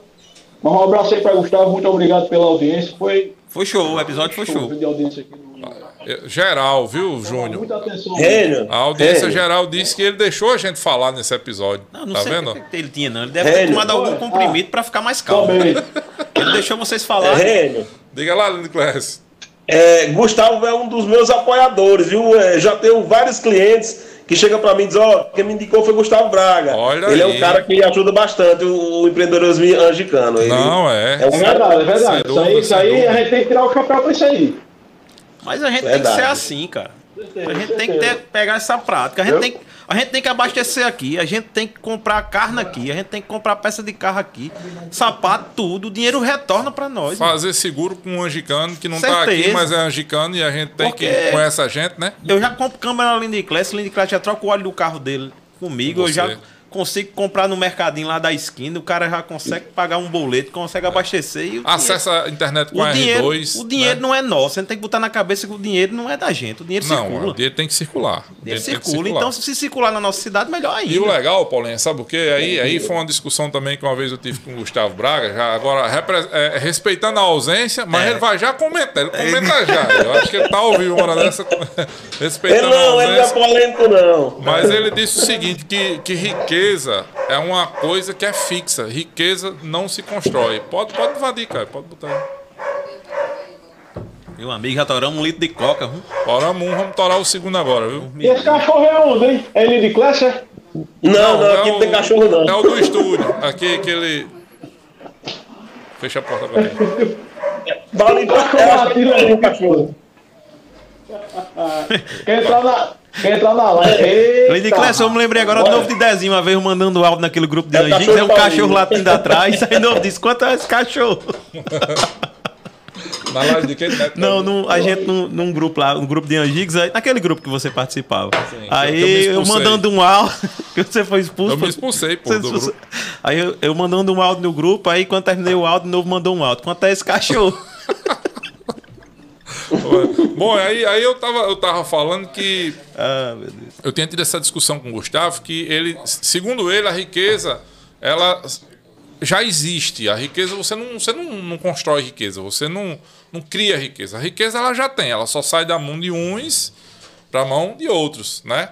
Mas um abraço aí para Gustavo, muito obrigado pela audiência. Foi Foi show, o episódio foi show. de audiência aqui. no- É, Geral, viu, Júnior? Muita atenção. Rênio. A audiência geral disse que ele deixou a gente falar nesse episódio. Não, não tá sei vendo? o que ele tinha, não. Ele deve ter tomado algum comprimido pra ficar mais calmo. Também. (laughs) Ele deixou vocês É, falarem. Rênio. Diga lá, Lindo Class. É, Gustavo é um dos meus apoiadores, viu? É, já tenho vários clientes que chegam para mim e dizem, ó, quem me indicou foi Gustavo Braga. Olha ele é aí. um cara que ajuda bastante o, o empreendedorismo angicano. Ele Não, é. É um É verdade, é verdade. Sem Isso dúvida, aí, isso aí dúvida. a gente tem que tirar o chapéu pra isso aí. Mas a gente tem Verdade. que ser assim, cara. A gente tem que ter, pegar essa prática. A gente, tem, que- a gente tem que abastecer aqui. A gente tem que comprar carne aqui. A gente tem que comprar peça de carro aqui. Sapato, tudo. O dinheiro retorna pra nós. Fazer seguro com um angicano que não tá aqui, Certeza. mas é angicano e a gente tem Porque- que conhece a gente, né? Eu já compro câmera na Lindy Class. Lindy Class já troca o óleo do carro dele comigo. Com eu já. Consigo comprar no mercadinho lá da esquina. O cara já consegue pagar um boleto, consegue abastecer. E o Acessa a internet com o a dinheiro, R2. o dinheiro né? não é nosso. A gente tem que botar na cabeça que o dinheiro não é da gente. O dinheiro Não, circula. o dinheiro tem que circular. O Ele dinheiro circula. Então, se circular na nossa cidade, melhor ainda. E o legal, Paulinho, sabe o quê? Aí, aí foi uma discussão também que uma vez eu tive com o Gustavo Braga, já agora repre- é, respeitando a ausência, mas É. ele vai já comentar, ele comenta já. Eu acho que ele tá ouvindo uma hora dessa (laughs) Ele respeitando não, a ele não é ausência. polêmico, não. Mas ele disse o seguinte, que, que riqueza é uma coisa que é fixa. Riqueza não se constrói. Pode, pode invadir, cara. Pode botar aí. Meu amigo, já toramos um litro de coca. hum. Oramos um, vamos torar o segundo agora, viu? E esse cachorro é onde, hein? É ele de classe, é? Não, não, aqui é não tem cachorro, não. É o do estúdio. Aqui que ele. Fecha a porta agora. Paulinho, Cachorro é, latindo aí, o cachorro. Quer entrar na... Quer entrar na live? Lady Class, eu me lembrei agora de novo de Dezinho, uma vez eu mandando áudio naquele grupo de É o anjinhos, cachorro é um cachorro latindo atrás, aí novo disse, quanto é esse cachorro? Na live de quem? Não, num- a gente num, num grupo lá, um grupo de anjigos, aí- naquele grupo que você participava. eu me aí eu, expulsei. mandando um áudio, (laughs) que você foi expulso. Eu me expulsei, pô, do expulsou. grupo. Aí eu, eu mandando um áudio no grupo, aí quando terminei o áudio, de novo mandou um áudio. Quanto é esse cachorro? Bom, aí, aí eu, tava, eu tava falando que ah, meu Deus. eu tinha tido essa discussão com o Gustavo, que ele, segundo ele, a riqueza, ela já existe. A riqueza, você não, você não, não constrói riqueza, você não, não cria riqueza. A riqueza ela já tem, ela só sai da mão de uns para a mão de outros, né?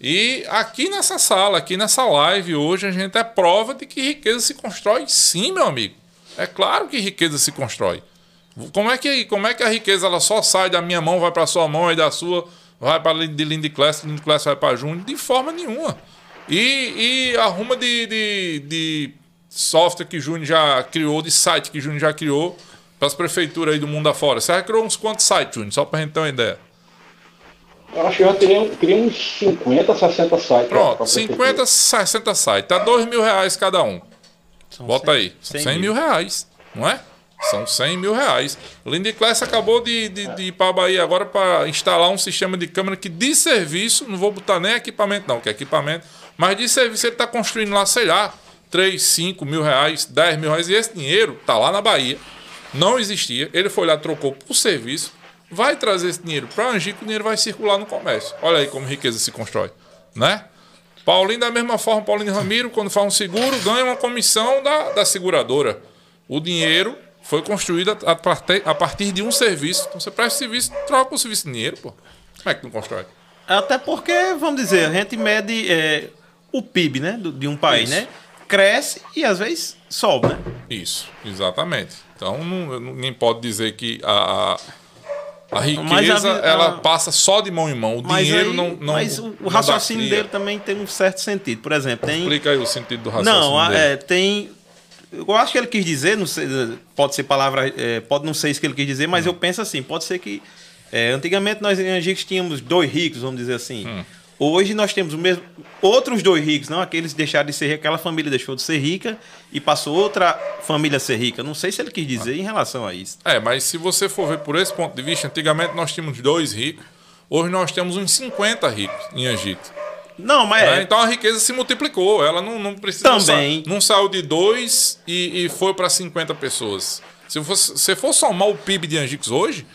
E aqui nessa sala, aqui nessa live hoje, a gente é prova de que riqueza se constrói sim, meu amigo. É claro que riqueza se constrói. Como é que, como é que a riqueza ela só sai da minha mão, vai para sua mão e da sua vai para de Lindy Class, Lindy Class vai para Júnior? De forma nenhuma. E, e arruma de, de, de software que Júnior já criou, de site que Júnior já criou para as prefeituras aí do mundo afora. Você já criou uns quantos sites, Júnior? Só para a gente ter uma ideia. Eu acho que eu já teria, teria uns 50, 60 sites. pra- Pronto, pra 50, 60 sites. Tá 2 mil reais cada um. São Bota 100 aí. 100, 100 mil reais, não é? São 100 mil reais. Lindy Class acabou de, de, de ir para a Bahia agora para instalar um sistema de câmera que de serviço, não vou botar nem equipamento não, que é equipamento, mas de serviço ele está construindo lá, sei lá, 3, 5 mil reais, 10 mil reais, e esse dinheiro tá lá na Bahia, não existia, ele foi lá, trocou por serviço, vai trazer esse dinheiro para Angico, o dinheiro vai circular no comércio. Olha aí como riqueza se constrói, né? Paulinho, da mesma forma, Paulinho Ramiro, quando faz um seguro, ganha uma comissão da, da seguradora. O dinheiro foi construído a, partir, a partir de um serviço. Então você presta serviço, troca o serviço de dinheiro, pô. Como é que não constrói? Até porque, vamos dizer, a gente mede é, o PIB, né? de um país, Isso. né? Cresce e às vezes sobe, né? Isso, exatamente. Então não, ninguém pode dizer que a, a, riqueza a ela a- passa só de mão em mão. O dinheiro aí- não, não. mas o, não raciocínio dele também tem um certo sentido. Por exemplo, tem. Explica aí o sentido do raciocínio. Não, dele. é, tem. Eu acho que ele quis dizer, não sei, pode ser palavra, é, pode não ser isso que ele quis dizer, mas Hum. eu penso assim, pode ser que é, antigamente nós em Angicos tínhamos dois ricos, vamos dizer assim. Hum. Hoje nós temos o mesmo outros dois ricos, não aqueles que deixaram de ser aquela família deixou de ser rica e passou outra família a ser rica. Não sei se ele quis dizer em relação a isso. É, mas se você for ver por esse ponto de vista, antigamente nós tínhamos dois ricos, hoje nós temos uns 50 ricos em Egito. Não, mas né? é, Então a riqueza se multiplicou, ela não, não precisa. não Também. sa- Não saiu de dois e, e foi para 50 pessoas. Se você se for somar o PIB de Angicos hoje,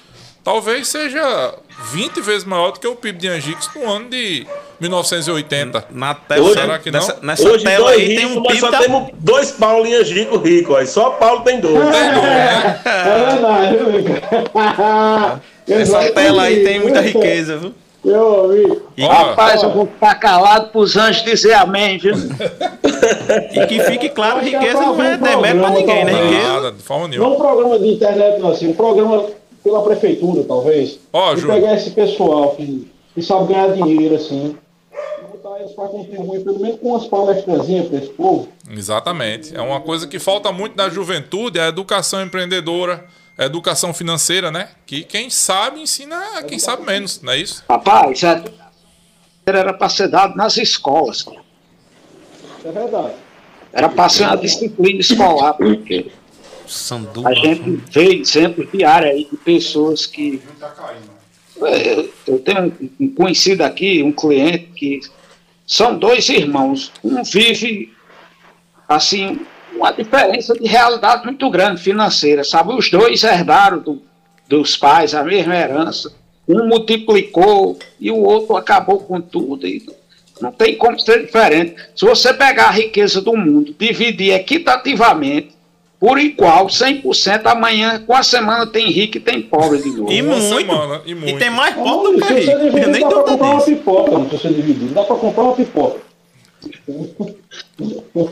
talvez seja 20 vezes maior do que o PIB de Angicos no ano de 1980. na tela, Hoje- Será que não? nessa, nessa Hoje tela dois aí tem ricos, um mas PIB só da... temos dois Paulo em Angico rico, aí. Só Paulo tem dois. É verdade, viu, Mica? Essa tela aí tem muita riqueza, viu? Eu ouvi. E, Rapaz, eu vou ficar calado pros anjos dizer amém, viu? e que fique claro, é riqueza pra não é demérito pra programa, ninguém, né? Riqueza. Nada, de forma nenhuma. Não um programa de internet, não, assim, um programa pela prefeitura, talvez. Ó, e pegar esse pessoal que, que sabe ganhar dinheiro, assim, e botar eles para contribuir, pelo menos com umas palestrazinhas para esse povo. Exatamente. É uma coisa que falta muito na juventude, é a educação empreendedora, educação financeira, né? Que quem sabe ensina a quem sabe menos, não é isso? Rapaz, é- era para ser dado nas escolas. cara. É verdade. Era para ser uma disciplina escolar, porque Sanduba. a gente vê exemplos diários aí de pessoas que. É, Eu tenho um conhecido aqui, um cliente que são dois irmãos. Um vive assim uma diferença de realidade muito grande financeira, sabe? Os dois herdaram do- dos pais a mesma herança. Um multiplicou e o outro acabou com tudo. E não tem como ser diferente. Se você pegar a riqueza do mundo, dividir equitativamente, por igual, 100%, amanhã, com a semana, tem rico e tem pobre de novo. E muito. semana, e E, muito. tem mais Não, pobre do que rico. nem dá para comprar uma pipoca, não, se você dividir. Dá para comprar uma pipoca. O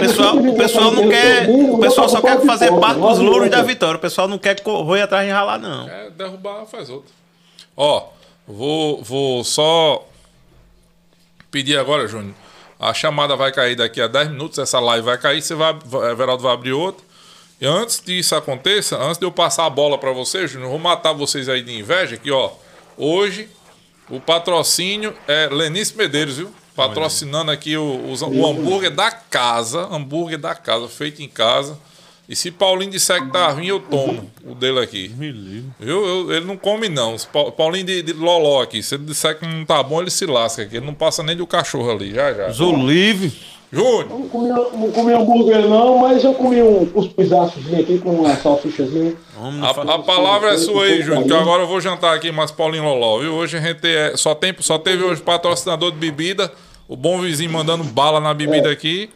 pessoal, o pessoal não quer. O pessoal só quer fazer parte dos louros da vitória. O pessoal não quer correr atrás de ralar, não. É, derrubar faz outro. Ó, vou, vou só pedir agora, Júnior. A chamada vai cair daqui a 10 minutos, essa live vai cair, você vai, Everaldo vai abrir outra. E antes disso aconteça, antes de eu passar a bola para vocês, Júnior, vou matar vocês aí de inveja, que ó, hoje o patrocínio é Lenice Medeiros, viu? Patrocinando aqui o, os- o hambúrguer da casa, hambúrguer da casa, feito em casa. E se Paulinho disser que tá ruim, eu tomo o dele aqui. Viu? Eu- ele não come, não. Paulinho de, de Loló aqui. Se ele disser que não tá bom, ele se lasca aqui. Ele não passa nem do cachorro ali. Já, já. Zolive. Júnior, Não comi, não comi hambúrguer não, mas eu comi um cuscuzaçozinho aqui com uma salsichazinha. a, a palavra é sua aí, Júnior. Que agora eu vou jantar aqui mais Paulinho Loló, viu? Hoje a gente é, só, tem, só teve hoje patrocinador de bebida. O bom vizinho mandando bala na bebida aqui.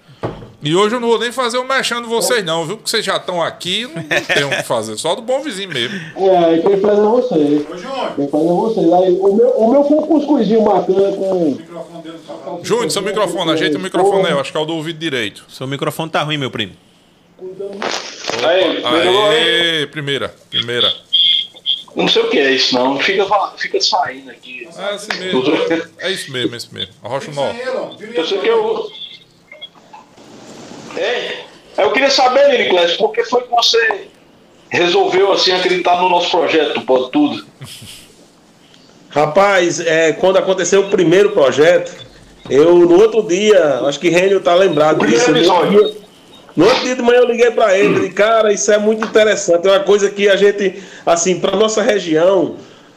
E hoje eu não vou nem fazer o mexendo de vocês, não, viu? Porque vocês já estão aqui, não, não tem o que fazer. Só do bom vizinho mesmo. É, quem faz é você. Ô, Júnior, Quem faz é você. Aí, o, meu, o meu foi um cuscuzinho bacana com. o microfone dele não tá Júnior, seu microfone, ajeita o microfone aí. Eu acho que é o do ouvido direito. Seu microfone tá ruim, meu primo. Aí, melhorou, hein? Aê, primeira, primeira. Não sei o que é isso, não. Fica, fica saindo aqui. É assim mesmo. É, é isso mesmo, é isso mesmo. Arrocha o nó. Eu sei que eu. É, eu queria saber, Nicolas, por que foi que você resolveu assim acreditar no nosso projeto, pode tudo? Rapaz, é, quando aconteceu o primeiro projeto, eu no outro dia, acho que Renio tá lembrado disso. Episódio. No outro dia de manhã eu liguei para ele, falei, cara, isso é muito interessante, é uma coisa que a gente, assim, para nossa região,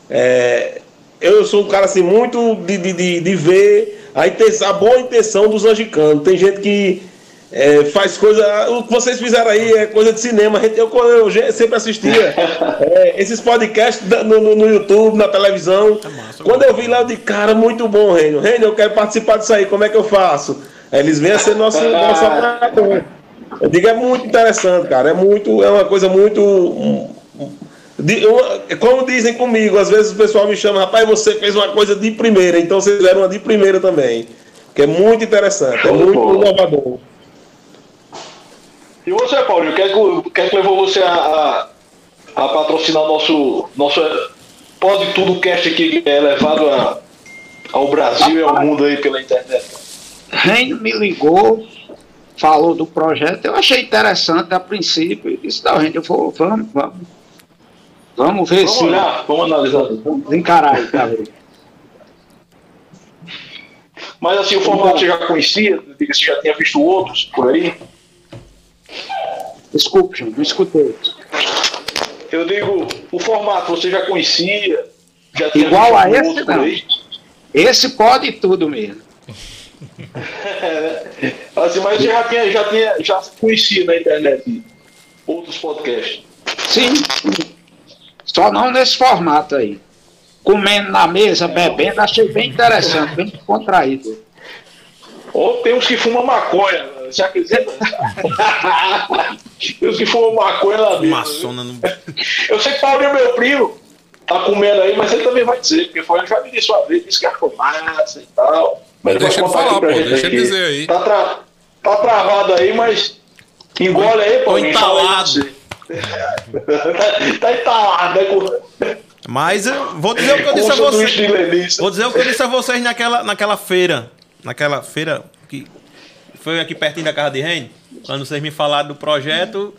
é, eu sou um cara assim muito de, de, de, ver a, intenção, a boa intenção dos angicanos. Tem gente que é, faz coisa. O que vocês fizeram aí é coisa de cinema. Eu, eu, já sempre assistia (laughs) é, esses podcasts no, no- no YouTube, na televisão. Quando eu vi lá, eu disse, cara, muito bom, Renio. Renio, eu quero participar disso aí, como é que eu faço? Aí eles vêm a ser nosso, nosso (laughs) operador. Eu digo, é muito interessante, cara. É muito, é uma coisa muito. um, de- uma- como dizem comigo, às vezes o pessoal me chama, rapaz, você fez uma coisa de primeira, então vocês fizeram uma de primeira também. Que é muito interessante, é muito inovador. E você, Paulinho, o que, é que, é que levou você a, a, a patrocinar o nosso, nosso eh, Pode Tudo Cast aqui, que é levado a- ao Brasil e ao mundo aí pela internet? Reino me ligou, falou do projeto, eu achei interessante a princípio, e disse, não, gente, eu vou, vamos, vamos. Vamos ver Vamos se. olhar, vamos analisar. Vamos encarar aí, tá vendo? Mas assim, o formato você já conhecia? Você já tinha visto outros por aí? Desculpe, João, não escutei. Eu digo, o formato você já conhecia? Já tinha Igual a esse, não. aí? Esse pode tudo mesmo. Assim, mas você já tinha, já tinha, já conhecia na internet outros podcasts. Sim. Só não nesse formato aí. Comendo na mesa, bebendo, achei bem interessante, bem contraído. Ou tem uns que fumam maconha, você acredita? (laughs) tem uns que fumam maconha mesa. Maçona no. (laughs) Eu sei que Paulinho é meu primo, tá comendo aí, mas ele também vai dizer, porque foi, ele já me disse uma vez, disse que é fumaça e tal. Mas Deixa ele falar, pô, deixa ele dizer aí. Tá, tra- tá travado aí, mas engole aí, Paulinho. fala aí entalado. você. (laughs) tá entalado, né? Mas vou dizer o que eu disse a vocês. Vou dizer o que eu disse a vocês naquela, naquela feira. Naquela feira que foi aqui pertinho da casa de Reine. Quando vocês me falaram do projeto.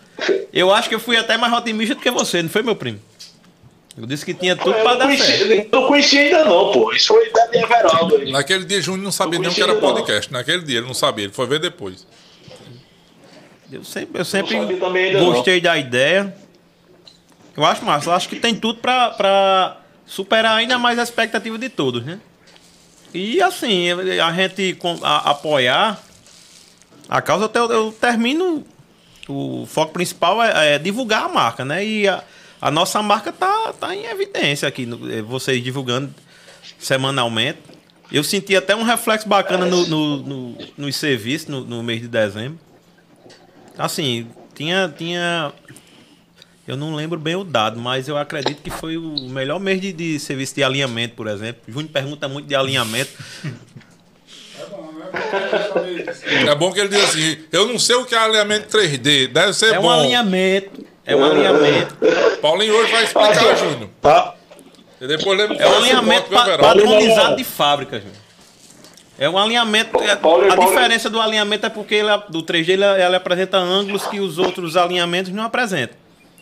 Eu acho que eu fui até mais otimista do que você, não foi, meu primo? Eu disse que tinha tudo Eu pra dar conheci, certo. não conhecia ainda não, pô. Isso foi ideia de Everaldo aí. Naquele dia, Júnior não sabia Não nem o que era conhecia, não. podcast. Naquele dia, ele não sabia, ele foi ver depois. Eu sempre, eu sempre gostei da ideia. Eu acho massa. Eu acho que tem tudo pra, pra superar ainda mais a expectativa de todos, né? E assim, a gente a- apoiar a causa, eu, eu termino. O foco principal é, é divulgar a marca, né? E a, a nossa marca tá, tá em evidência aqui, no- eh, vocês divulgando semanalmente. Eu senti até um reflexo bacana no, no, no, nos serviços no, no mês de dezembro. Assim, tinha, tinha. Eu não lembro bem o dado, mas eu acredito que foi o melhor mês de, de serviço de alinhamento, por exemplo. Júnior pergunta muito de alinhamento. É bom que ele diz assim: eu não sei o que é alinhamento 3D, deve ser É um bom. alinhamento. É um alinhamento. Paulinho hoje vai explicar, Júnior. Tá? E depois me É um alinhamento pa- padronizado de fábrica, Júnior. É um alinhamento. é- Paulo, a Paulo. diferença do alinhamento é porque ele, do 3D ele, ele apresenta ângulos que os outros alinhamentos não apresentam.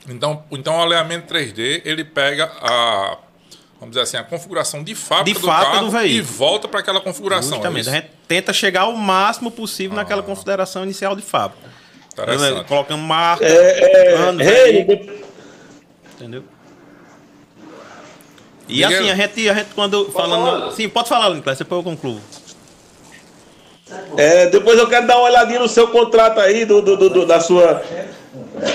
Então, então o alinhamento 3D, ele pega a. Vamos dizer assim, a configuração de fábrica, De fábrica carro do veículo. e volta para aquela configuração. Justamente. é A gente tenta chegar ao máximo possível naquela consideração inicial de fábrica. Interessante. Colocando marca, É, ano, Rei, veículo, entendeu? E Miguel- assim, a gente, a gente quando falando. falar? Sim, pode falar, Nicolas, depois eu concluo. É, depois eu quero dar uma olhadinha no seu contrato aí, do, do, do- do- da sua.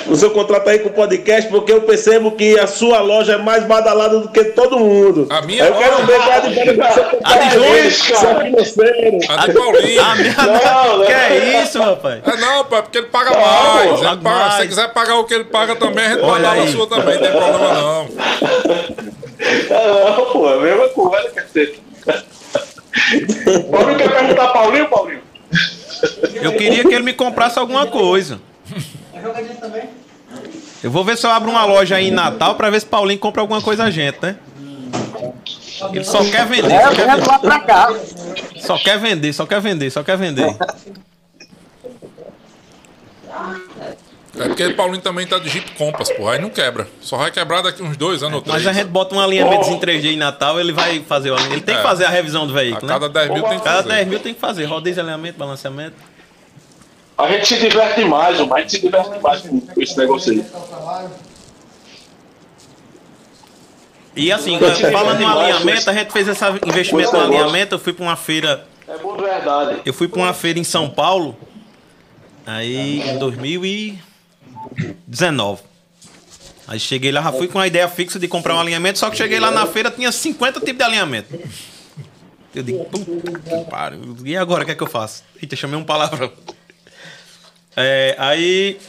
No seu contrato aí com o podcast, porque eu percebo que a sua loja é mais badalada do que todo mundo. A minha eu quero loja- ver qual é a diferença A de seu financeiro. A de Paulinho. Ah, minha Não, que não. é isso, rapaz? É não, pai, porque ele paga mais. Ele paga paga- Se mais. você quiser pagar o que ele paga também, a gente Olha pode dar na aí. sua também, não tem problema não. Não, pô, é a mesma coisa, cacete. Paulinho quer perguntar Paulinho, Paulinho? Eu queria que ele me comprasse alguma coisa. Eu vou ver se eu abro uma loja aí em Natal pra ver se Paulinho compra alguma coisa a gente, né? Ele só quer vender, É, só quer vender, lá pra cá. só quer vender, só quer vender, só quer vender. É porque o Paulinho também tá de Jeep Compass, pô. Aí não quebra. Só vai quebrar daqui uns dois anos ou três. Mas a gente bota um alinhamento em 3D em Natal, ele vai fazer o alinhamento. Ele tem que É. fazer a revisão do A veículo, cada né? 10 mil tem que Cada fazer. 10 mil tem que fazer. Rodízio, alinhamento, balanceamento. A gente se diverte demais, o Mike se diverte demais com com esse negócio aí. E assim, falando em alinhamento, a gente fez esse investimento no alinhamento. Eu fui pra uma feira É bom de verdade. Eu fui para uma feira em São Paulo, aí em 2019. Aí cheguei lá, já fui com a ideia fixa de comprar um alinhamento, só que cheguei lá na feira, tinha 50 tipos de alinhamento. Eu digo, puta que pariu. E agora, o que é que eu faço? Eita, chamei um palavrão. É, aí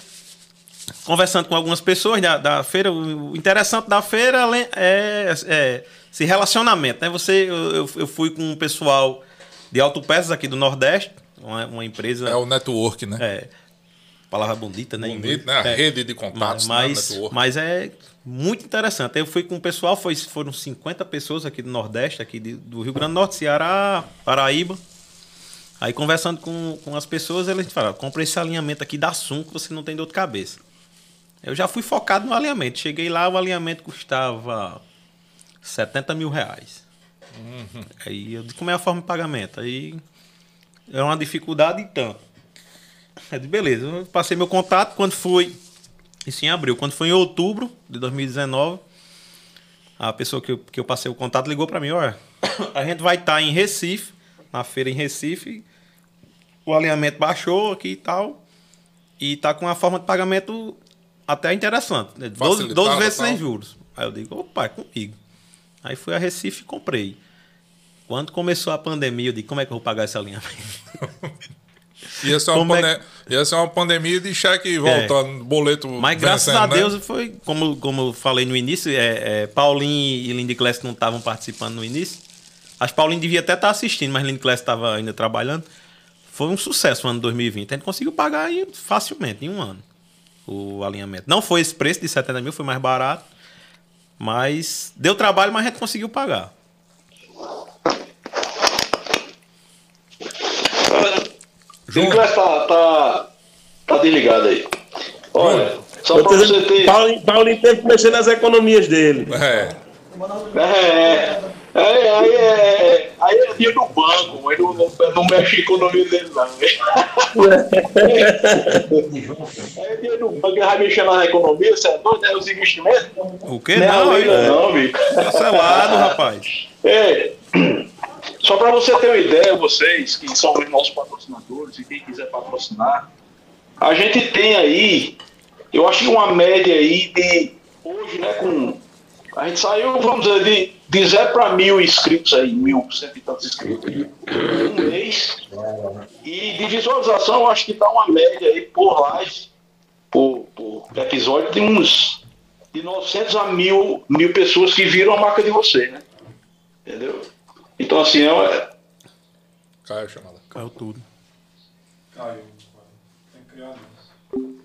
conversando com algumas pessoas da, da feira, o interessante da feira é, é esse relacionamento, né? Você, eu, eu fui com um pessoal de autopeças aqui do Nordeste, uma, uma empresa. É o network, né? É. Palavra bonita, né? Bonito, né? A É. rede de contatos, mas, né? Mas é muito interessante. Eu fui com o pessoal, foi, foram 50 pessoas aqui do Nordeste, aqui de- do Rio Grande do Norte, Ceará, Paraíba. Aí conversando com, com as pessoas, eles falaram, compra esse alinhamento aqui da Sum que você não tem dor de cabeça. Eu já fui focado no alinhamento. Cheguei lá, o alinhamento custava 70 mil reais. Aí eu disse, como é a forma de pagamento? Aí era uma dificuldade e tanto. Eu disse, beleza, eu passei meu contato quando foi. Isso em abril. Quando foi em outubro de 2019, a pessoa que eu, que eu passei o contato ligou para mim: olha, a gente vai estar em Recife, na feira em Recife. O alinhamento baixou aqui e tal. E tá com uma forma de pagamento até interessante. Né? 12, Facilitada, 12 vezes sem juros. Aí eu digo: opa, é comigo. Aí fui a Recife e comprei. Quando começou a pandemia, eu digo: como é que eu vou pagar esse alinhamento? (laughs) Ia ser, uma Como é pande- ia ser uma pandemia de cheque voltando, boleto Mas graças a né? Deus foi, como, como eu falei no início, é, é, Paulinho e Lindy Class não estavam participando no início. Acho que Paulinho devia até estar assistindo, mas Lindy Class estava ainda trabalhando. Foi um sucesso o ano 2020. A gente conseguiu pagar aí facilmente, em um ano, o alinhamento. Não foi esse preço de 70 mil, foi mais barato. Mas deu trabalho, mas a gente conseguiu pagar. O inglês tá, tá, tá desligado aí. Olha, só tô você ter. Paulinho, Paulinho teve que mexer nas economias dele. É. É, é, é, aí é, aí é dia do banco, mas não, não, mexe em economia dele, não. (laughs) Aí é dia do banco, ele vai mexer na economia, você é doido, é os investimentos? O quê? Não, Não, aí, não, bicho. cancelado, rapaz. É, só para você ter uma ideia, vocês que são os nossos patrocinadores e quem quiser patrocinar, a gente tem aí, eu acho que uma média aí de hoje, né, com a gente saiu, vamos dizer, de, de zero para mil inscritos aí, mil, cento e tantos inscritos em um mês. E de visualização, eu acho que dá uma média aí por live, por, por episódio, de uns de 900 a mil, mil pessoas que viram a marca de você, né? Entendeu? Então, assim, é, uma- Caiu a chamada. Caiu tudo. Caiu. Tem que criar isso.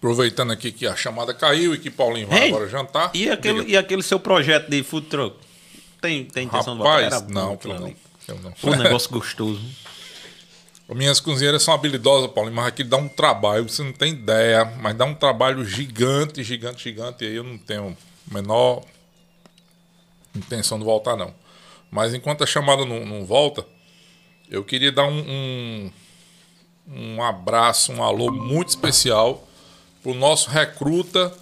Aproveitando aqui que a chamada caiu e que Paulinho vai Ei, agora jantar. E aquele, Diga. e aquele seu projeto de food truck? Tem, tem intenção de voltar? Rapaz, Era bom não, não. não. Pô, (laughs) negócio gostoso. Minhas cozinheiras são habilidosas, Paulinho, mas aquilo dá um trabalho, você não tem ideia, mas dá um trabalho gigante, gigante, gigante, e aí eu não tenho a menor intenção de voltar, não. Mas enquanto a chamada não, não volta, eu queria dar um, um, um abraço, um alô muito especial pro nosso recruta,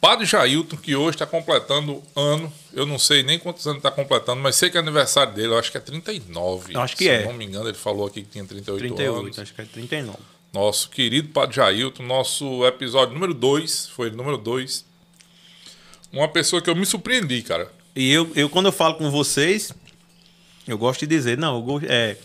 Padre Jailton, que hoje está completando ano. Eu não sei nem quantos anos está completando, mas sei que é aniversário dele, eu acho que é 39. Eu acho que se é. eu não me engano, ele falou aqui que tinha 38, 38, anos. acho que é 39. Nosso querido Padre Jailton, nosso episódio número 2, foi o número 2. Uma pessoa que eu me surpreendi, cara. E eu, eu, quando eu falo com vocês, eu gosto de dizer, não, eu gosto, é,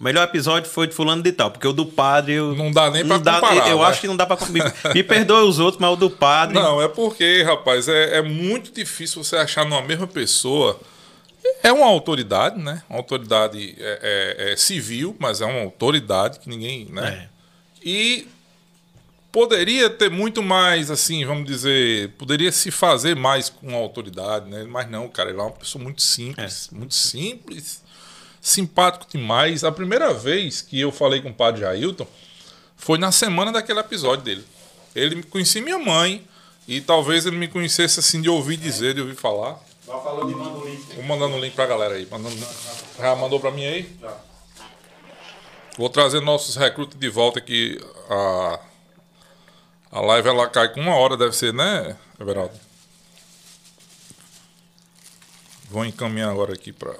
o melhor episódio foi de fulano de tal, porque o do padre eu... Não dá nem pra dá- comparar, Eu né? acho que não dá pra... Me, me perdoe os outros, mas o do padre... Não, é porque, rapaz, é, é muito difícil você achar numa mesma pessoa. É uma autoridade, né? Uma autoridade é, é- é civil, mas é uma autoridade que ninguém, né? É. E poderia ter muito mais, assim, vamos dizer, poderia se fazer mais com a autoridade, né? Mas não, cara, ele é uma pessoa muito simples, muito simples, simpático demais. A primeira vez que eu falei com o padre Jailton foi na semana daquele episódio dele. Ele conhecia minha mãe e talvez ele me conhecesse assim de ouvir dizer, de ouvir falar. Vai falando e manda o link. Vou mandando o link pra galera aí. Mandando... Já mandou pra mim aí? Já. Vou trazer nossos recrutas de volta aqui. A, a live ela cai com uma hora, deve ser, né, Everaldo? Vou encaminhar agora aqui pra.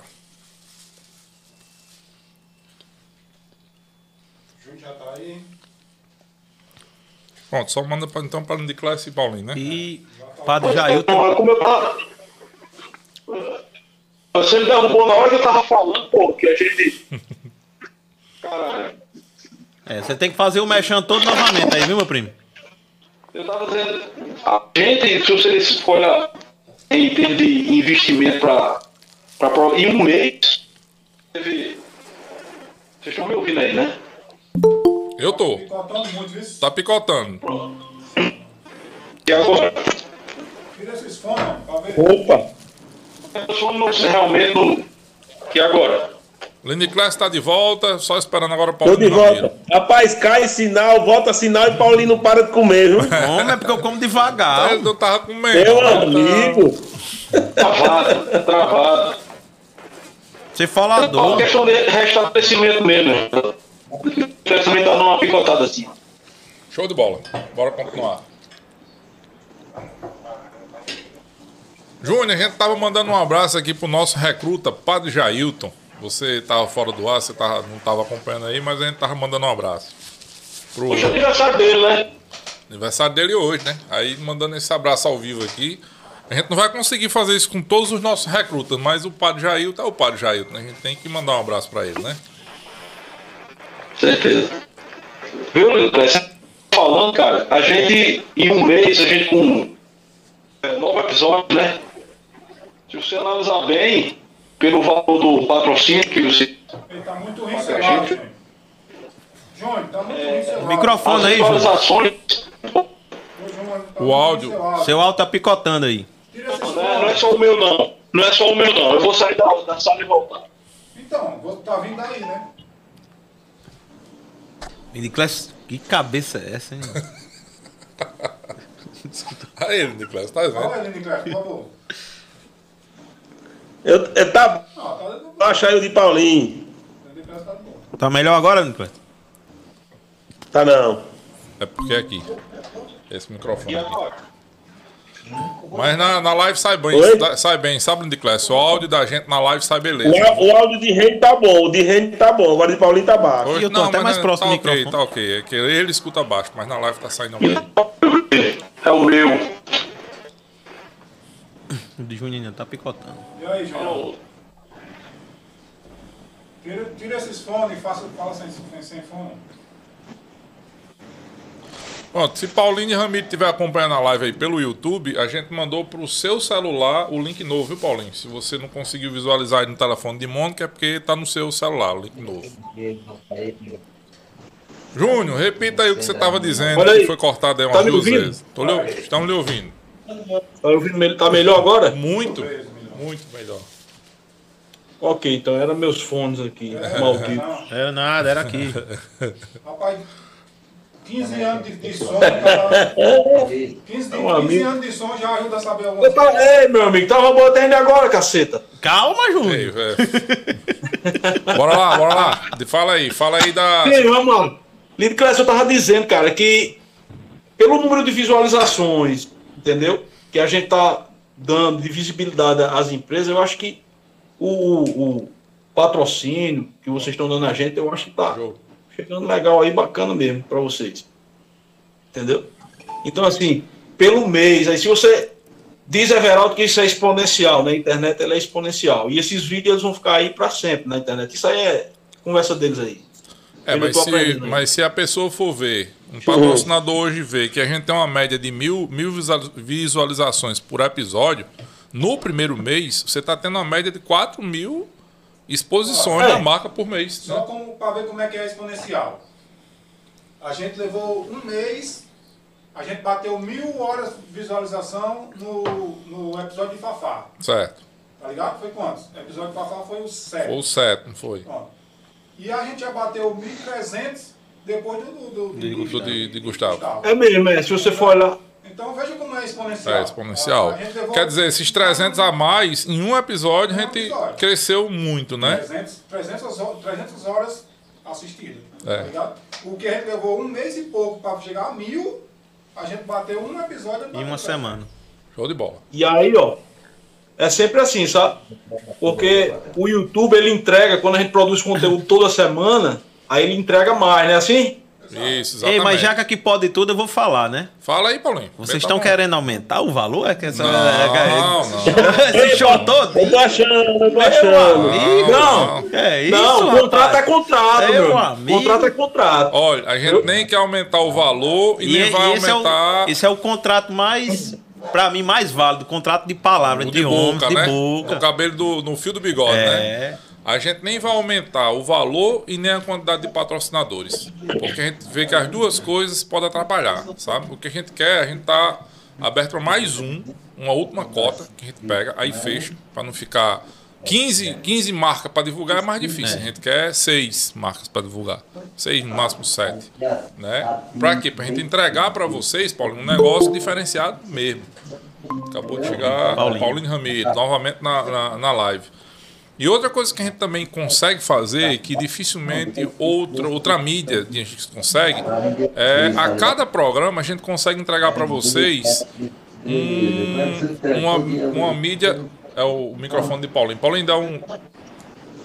Já tá aí. Pronto, só manda pra, então para de classe e Paulinho, né? E padre Jailton... Então, como eu tava. Você me derrubou na hora que eu tava falando, pô, que a gente. (laughs) Caralho. É, você tem que fazer o mexão todo novamente aí, viu, meu primo? Eu tava dizendo, a gente, se você escolhe em termos de investimento para em um mês, teve. Vocês estão me ouvindo aí, né? Eu tô. Picotando muito, viu? Tá picotando. E agora? Tira esses fones. Opa! Eu sou não sei realmente. E agora? Lenny Class tá de volta, só esperando agora o Tô de Paulinho volta. Ramiro. Rapaz, cai sinal, volta sinal e Paulinho não para de comer, viu? (laughs) Homem, é porque eu como devagar. Eu não tava comendo. Meu amigo. Travado, travado. Você É falador. questão de restabelecimento mesmo. Você também tá numa picotada assim. Show de bola. Bora continuar. Júnior, a gente tava mandando um abraço aqui pro nosso recruta, Padre Jailton. Você tava fora do ar, você tava, não tava acompanhando aí, mas a gente tava mandando um abraço. Pro Hoje é aniversário dele, né? aniversário dele hoje, né? Aí mandando esse abraço ao vivo aqui. A gente não vai conseguir fazer isso com todos os nossos recrutas, mas o Padre Jailton é o Padre Jailton, né? A gente tem que mandar um abraço pra ele, né? Certeza. Viu, Lucas? Falando, cara, a gente, em um mês, a gente com é, nove episódios, né? Se você analisar bem, pelo valor do patrocínio que você. Ele tá muito ruim seu lado, Júnior. Tá muito ruim seu lado. Microfone As aí, Júnior. tá O áudio. ruim seu áudio tá picotando aí. Não é, não é só o meu, não. Não é só o meu, não. Eu vou sair da, da sala e voltar. Então, tá vindo daí, né? Nicolas, que cabeça é essa, hein? (laughs) Aí ele, Nicolas, tá vendo? Fala aí, Nicolas, por favor. Eu, eu tá. Baixa aí o de Paulinho. Tá. Tá melhor agora, Nicolas? Tá não. É porque é aqui. Esse microfone E aqui. Mas na, na live sai bem, Oi? sa- sai bem, sabe, Nicolas? O áudio da gente na live sai O, beleza. á- o áudio de rede tá bom, o de rede tá bom, agora o de Paulinho tá baixo. Hoje eu tô até mas mais não, próximo tá do ok, microfone. tá ok. É que ele escuta baixo, mas na live tá saindo bem. É o meu. O de Juninho tá picotando. E aí, Júnior? Tira, tira esses fones e faça, fala sem, sem fone. Pronto, se Paulinho e Ramiro estiver acompanhando a live aí pelo YouTube, a gente mandou pro seu celular o link novo, viu, Paulinho? Se você não conseguiu visualizar aí no telefone de Mônica, é porque tá no seu celular o link novo. Júnior, repita aí o que você tava dizendo, que foi cortado aí umas Tá duas ouvindo? vezes. Tô lhe, ouvindo, estamos lhe ouvindo. Tá ouvindo melhor? Tá melhor agora? Muito, muito melhor. Ok, então eram meus fones aqui, malditos. (laughs) Não, Era nada, era aqui. rapaz, (laughs) 15 anos de, de som, cara, 15, de, 15 amigo. anos de som já ajuda a saber algumas Você tá- Ei, meu amigo, tava botando agora, caceta. Calma, Júnior. é. (laughs) bora lá, bora lá. Fala aí, fala aí da. Ei, vamos lá. Lindo Clécio, eu tava dizendo, cara, que pelo número de visualizações, entendeu? Que a gente tá dando de visibilidade às empresas, eu acho que o, o patrocínio que vocês estão dando a gente, eu acho que tá Show. Chegando legal aí, bacana mesmo pra vocês. Entendeu? Então, assim, pelo mês, aí se você. Diz Everaldo que isso é exponencial, na internet ela é exponencial. E esses vídeos eles vão ficar aí pra sempre na internet. Isso aí é conversa deles aí. É, mas se, aí. mas se a pessoa for ver, um patrocinador hoje vê que a gente tem uma média de mil, mil visual- visualizações por episódio, no primeiro mês, você está tendo uma média de 4 mil exposições É. da marca por mês. Só como para ver como é que é exponencial. A gente levou um mês, a gente bateu mil horas de visualização no, no episódio de Fafá. Certo. Tá ligado? Foi quantos? O episódio de Fafá foi o 7. Foi o 7, não foi? Pronto. E a gente já bateu 1.300 depois do, do, do, do- Do de, de Gustavo. É mesmo, é. Se você for olhar. Então veja como é exponencial. É exponencial. A- a levou Quer dizer, esses 300 a mais, em um episódio, a Um gente episódio. cresceu muito, né? 300, 300, ho- 300 horas assistidas. É. Tá ligado? O que a gente levou um mês e pouco para chegar a mil, a gente bateu um episódio Em uma semana. Show de bola. E aí, ó. É sempre assim, sabe? Porque o YouTube ele entrega, quando a gente produz conteúdo toda semana, aí ele entrega mais, né? Assim? Isso, exatamente. Ei, mas já que aqui pode tudo, eu vou falar, né? Fala aí, Paulinho. Vocês Meta estão querendo aumentar o valor? É que essa... Não, não. (laughs) Esse show todo? Eu tô achando, eu tô achando. amigo. Não, É isso, não, rapaz. contrato é contrato, Meu amigo. Contrato é contrato. Olha, a gente nem quer aumentar o valor e, E, nem vai e esse, é aumentar o, esse é o contrato mais, pra mim, mais válido. Contrato de palavra, de homens, boca, de né? boca. O cabelo do, no fio do bigode, né? É. A gente nem vai aumentar o valor e nem a quantidade de patrocinadores. Porque a gente vê que as duas coisas podem atrapalhar, sabe? O que a gente quer, a gente tá aberto para mais um, uma última cota que a gente pega, aí fecha, para não ficar 15, 15 marcas para divulgar é mais difícil. A gente quer seis marcas para divulgar. Seis, no máximo sete. Né? Para quê? Para a gente entregar para vocês, Paulinho, um negócio diferenciado mesmo. Acabou de chegar Paulinho. Paulinho, Ramiro, novamente na, na, na live. E outra coisa que a gente também consegue fazer, que dificilmente outra, outra mídia a gente consegue, é a cada programa a gente consegue entregar para vocês um- uma, uma mídia. É o microfone de Paulinho. Paulinho dá um.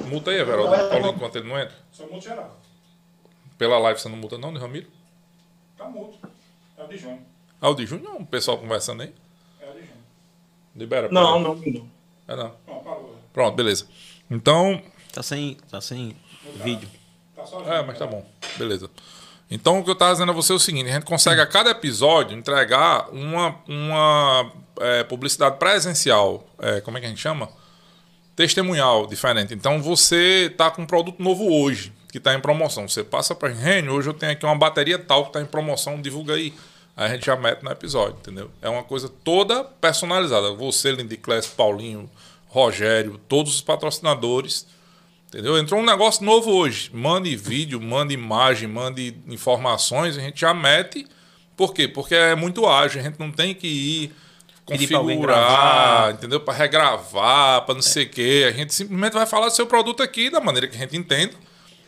Multa aí, Everaldo. Paulinho, enquanto ele não entra. Sou muito geral. Pela live você não multa, não, de Ramiro? Tá mudo. É o de João. Ah, o de Júnior, o pessoal conversando aí. É o de João. Libera. Não, Paulinho. não, não. É não. Pronto, beleza. Então, Tá sem, tá sem vídeo. Tá só É, mas tá bom. Beleza. Então, o que eu tava dizendo a você é o seguinte: a gente consegue a cada episódio entregar uma, uma é, publicidade presencial. É, como é que a gente chama? Testemunhal diferente. Então, você tá com um produto novo hoje, que tá em promoção. Você passa pra gente, hoje eu tenho aqui uma bateria tal que tá em promoção, divulga aí. Aí a gente já mete no episódio, entendeu? É uma coisa toda personalizada. Você, Lindy Class, Paulinho, Rogério, todos os patrocinadores. Entendeu? Entrou um negócio novo hoje. Mande vídeo, mande imagem, mande informações, a gente já mete. Por quê? Porque é muito ágil, a gente não tem que ir configurar, gravar. entendeu? Para regravar, para não sei o quê. A gente simplesmente vai falar do seu produto aqui da maneira que a gente entende,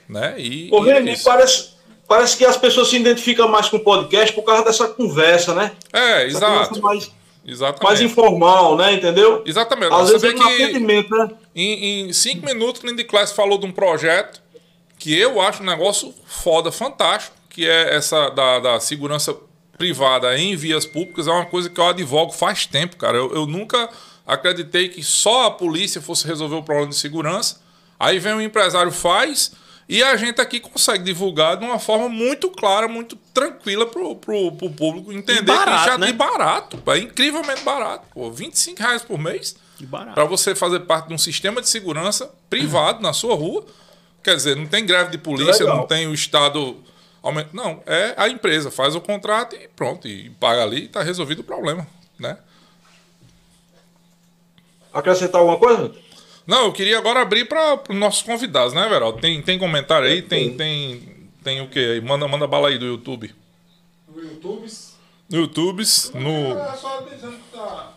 né? E, Ô, e é Reni, isso. parece, parece que as pessoas se identificam mais com o podcast por causa dessa conversa, né? É, Essa exato. mais, Exatamente. mais informal, né? Entendeu? Exatamente. Às Você vezes vê é um que atendimento, né? Em, em cinco minutos, o Lindy Class falou de um projeto que eu acho um negócio foda, fantástico, que é essa da, da segurança privada em vias públicas. É uma coisa que eu advogo faz tempo, cara. Eu, eu nunca acreditei que só a polícia fosse resolver o problema de segurança. Aí vem um empresário faz e a gente aqui consegue divulgar de uma forma muito clara, muito tranquila pro, pro, pro público entender barato, que já né? de barato. É incrivelmente barato. Pô, 25 reais por mês para você fazer parte de um sistema de segurança privado na sua rua. Quer dizer, não tem greve de polícia, Legal. não tem o Estado. Não, é a empresa faz o contrato e pronto, e paga ali e está resolvido o problema. Né? Acrescentar alguma coisa? Não, eu queria agora abrir para os nossos convidados, né, Veraldo? Tem, tem comentário aí? Tem, tem, tem o que aí? Manda, manda bala aí do YouTube. No YouTube. No YouTube, no. É só dizendo que tá.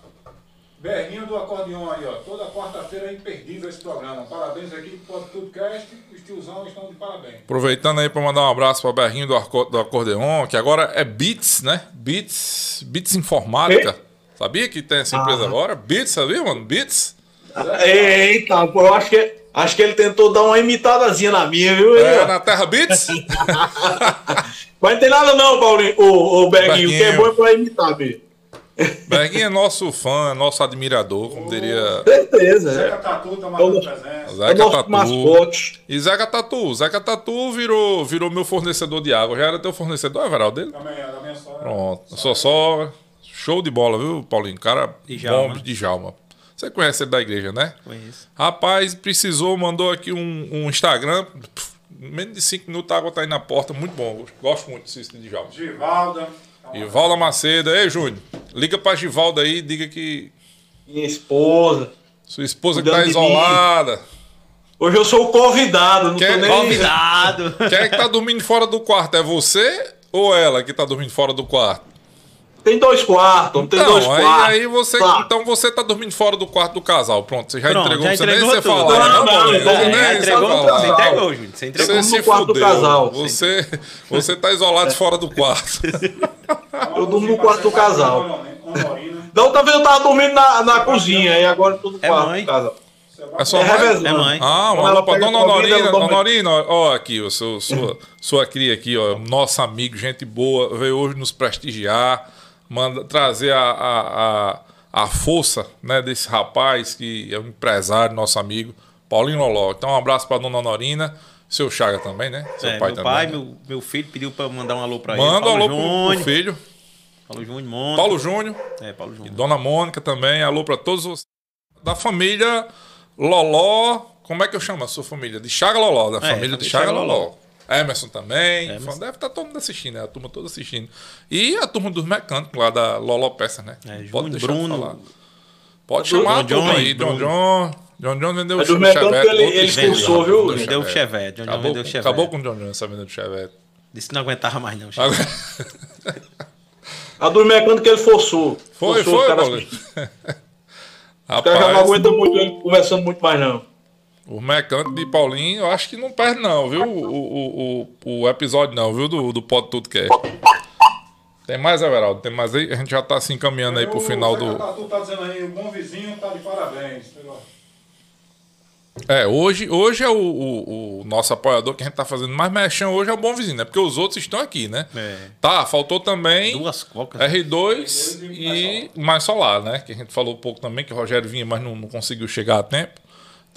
Berrinho do acordeão aí, ó. Toda quarta-feira é imperdível esse programa. Parabéns aqui pro Podcast. Os tiozão estão de parabéns. Aproveitando aí para mandar um abraço para Berrinho do, Arco- do Acordeon, que agora é Beats, né? Beats, Beats Informática. Sabia que tem essa empresa agora? Beats, sabia, mano? Beats. Eita, pô, eu acho que, acho que ele tentou dar uma imitadazinha na minha, viu? É, na Terra Beats? (laughs) Mas não tem nada não, Paulinho, o, o Berguinho, o que é bom é pra imitar, bicho. Berguinho é nosso fã, nosso admirador, como diria Certeza, Zeca é. Tatu tá. É o Zeca nosso Tatu. mascote. E Zeca Tatu. Zeca Tatu virou, virou meu fornecedor de água. Já era teu fornecedor, Everaldo, dele? Também é da minha sogra. Pronto. Só, só. Show de bola, viu, Paulinho? Cara Djalma. bom de Djalma. Você conhece ele da igreja, né? Conheço. Rapaz, precisou, mandou aqui um, um Instagram. Pff, menos de 5 minutos a água tá aí na porta. Muito bom. Gosto muito disso de Djalma. Givalda. Givalda Macedo. Ei, Júnior. Liga pra Givalda aí diga que Minha esposa. sua esposa que tá isolada. Hoje eu sou o convidado, não Quer- tô nem... Convidado. Quem é que tá dormindo fora do quarto? É você ou ela que tá dormindo fora do quarto? Tem dois quartos, tem dois Não, aí, quartos. aí você. Tá. Então você tá dormindo fora do quarto do casal. Pronto, você já Pronto, entregou, já você nem entregou você tudo. falar. Não, né, não, não, Você nem É, você entregou, falar. você entregou, Júnior. Você entregou. Você no se quarto do fudeu. casal. Você, você tá isolado fora do quarto. (laughs) Eu durmo no quarto do casal. Honorina. Da outra vez eu tava dormindo na, na cozinha, e agora eu tô no É quarto mãe. do casal. É sua É mãe? É mãe. Ah, um alô ela pra Dona Honorina. Dona Honorina, ó, aqui, ó, seu, sua, sua cria aqui, ó, nosso amigo, gente boa, veio hoje nos prestigiar, manda trazer a, a, a, a força né, desse rapaz que é um empresário, nosso amigo, Paulinho Loló. Então, um abraço pra Dona Honorina, seu Chaga também, né? Seu É, pai meu também. pai, né? meu, meu filho pediu pra eu mandar um alô pra ele. Manda um alô pro, pro filho, Paulo Júnior, Mônica. Paulo Júnior. É, Paulo E Júnior. Dona Mônica também, alô pra todos os da família Loló. Como é que eu chamo a sua família? De Chaga Loló, da É, família de Chaga Chaga Loló. Loló. Emerson também. Emerson. Deve estar todo mundo assistindo, né? A turma toda assistindo. E a turma dos mecânicos lá da Loló Peça, né? É, Pode deixar Bruno. de falar. Pode chamar a John turma John, aí. John Bruno. John. John John vendeu Mas o Chevette. ele- ele vendeu, expulsou, viu? vendeu Vendeu o Chevette, John John Acabou, vendeu o com- Chevette. acabou com o John John essa venda do Chevette. Disse que não aguentava mais não. A dos mecânicos ele forçou. Foi, Forçou foi, Paulinho. (laughs) Os caras já não Rapaz, aguentam muito ele conversando muito mais, não. O mecânico de Paulinho, eu acho que não perde, não, viu? O, o, o, o episódio, não, viu? Do, do Pod Tudo Cast. Tem mais, Everaldo? Tem mais aí? A gente já tá se encaminhando aí pro O final do. Tatu tá dizendo aí, o bom vizinho tá de parabéns. É, hoje, hoje é o, o, o nosso apoiador que a gente tá fazendo mais mexão hoje é o Bom Vizinho, né? Porque os outros estão aqui, né? É. Tá, faltou também Duas cocas. R2 e o Mais Solar, né? Que a gente falou um pouco também, que o Rogério vinha, mas não, não conseguiu chegar a tempo.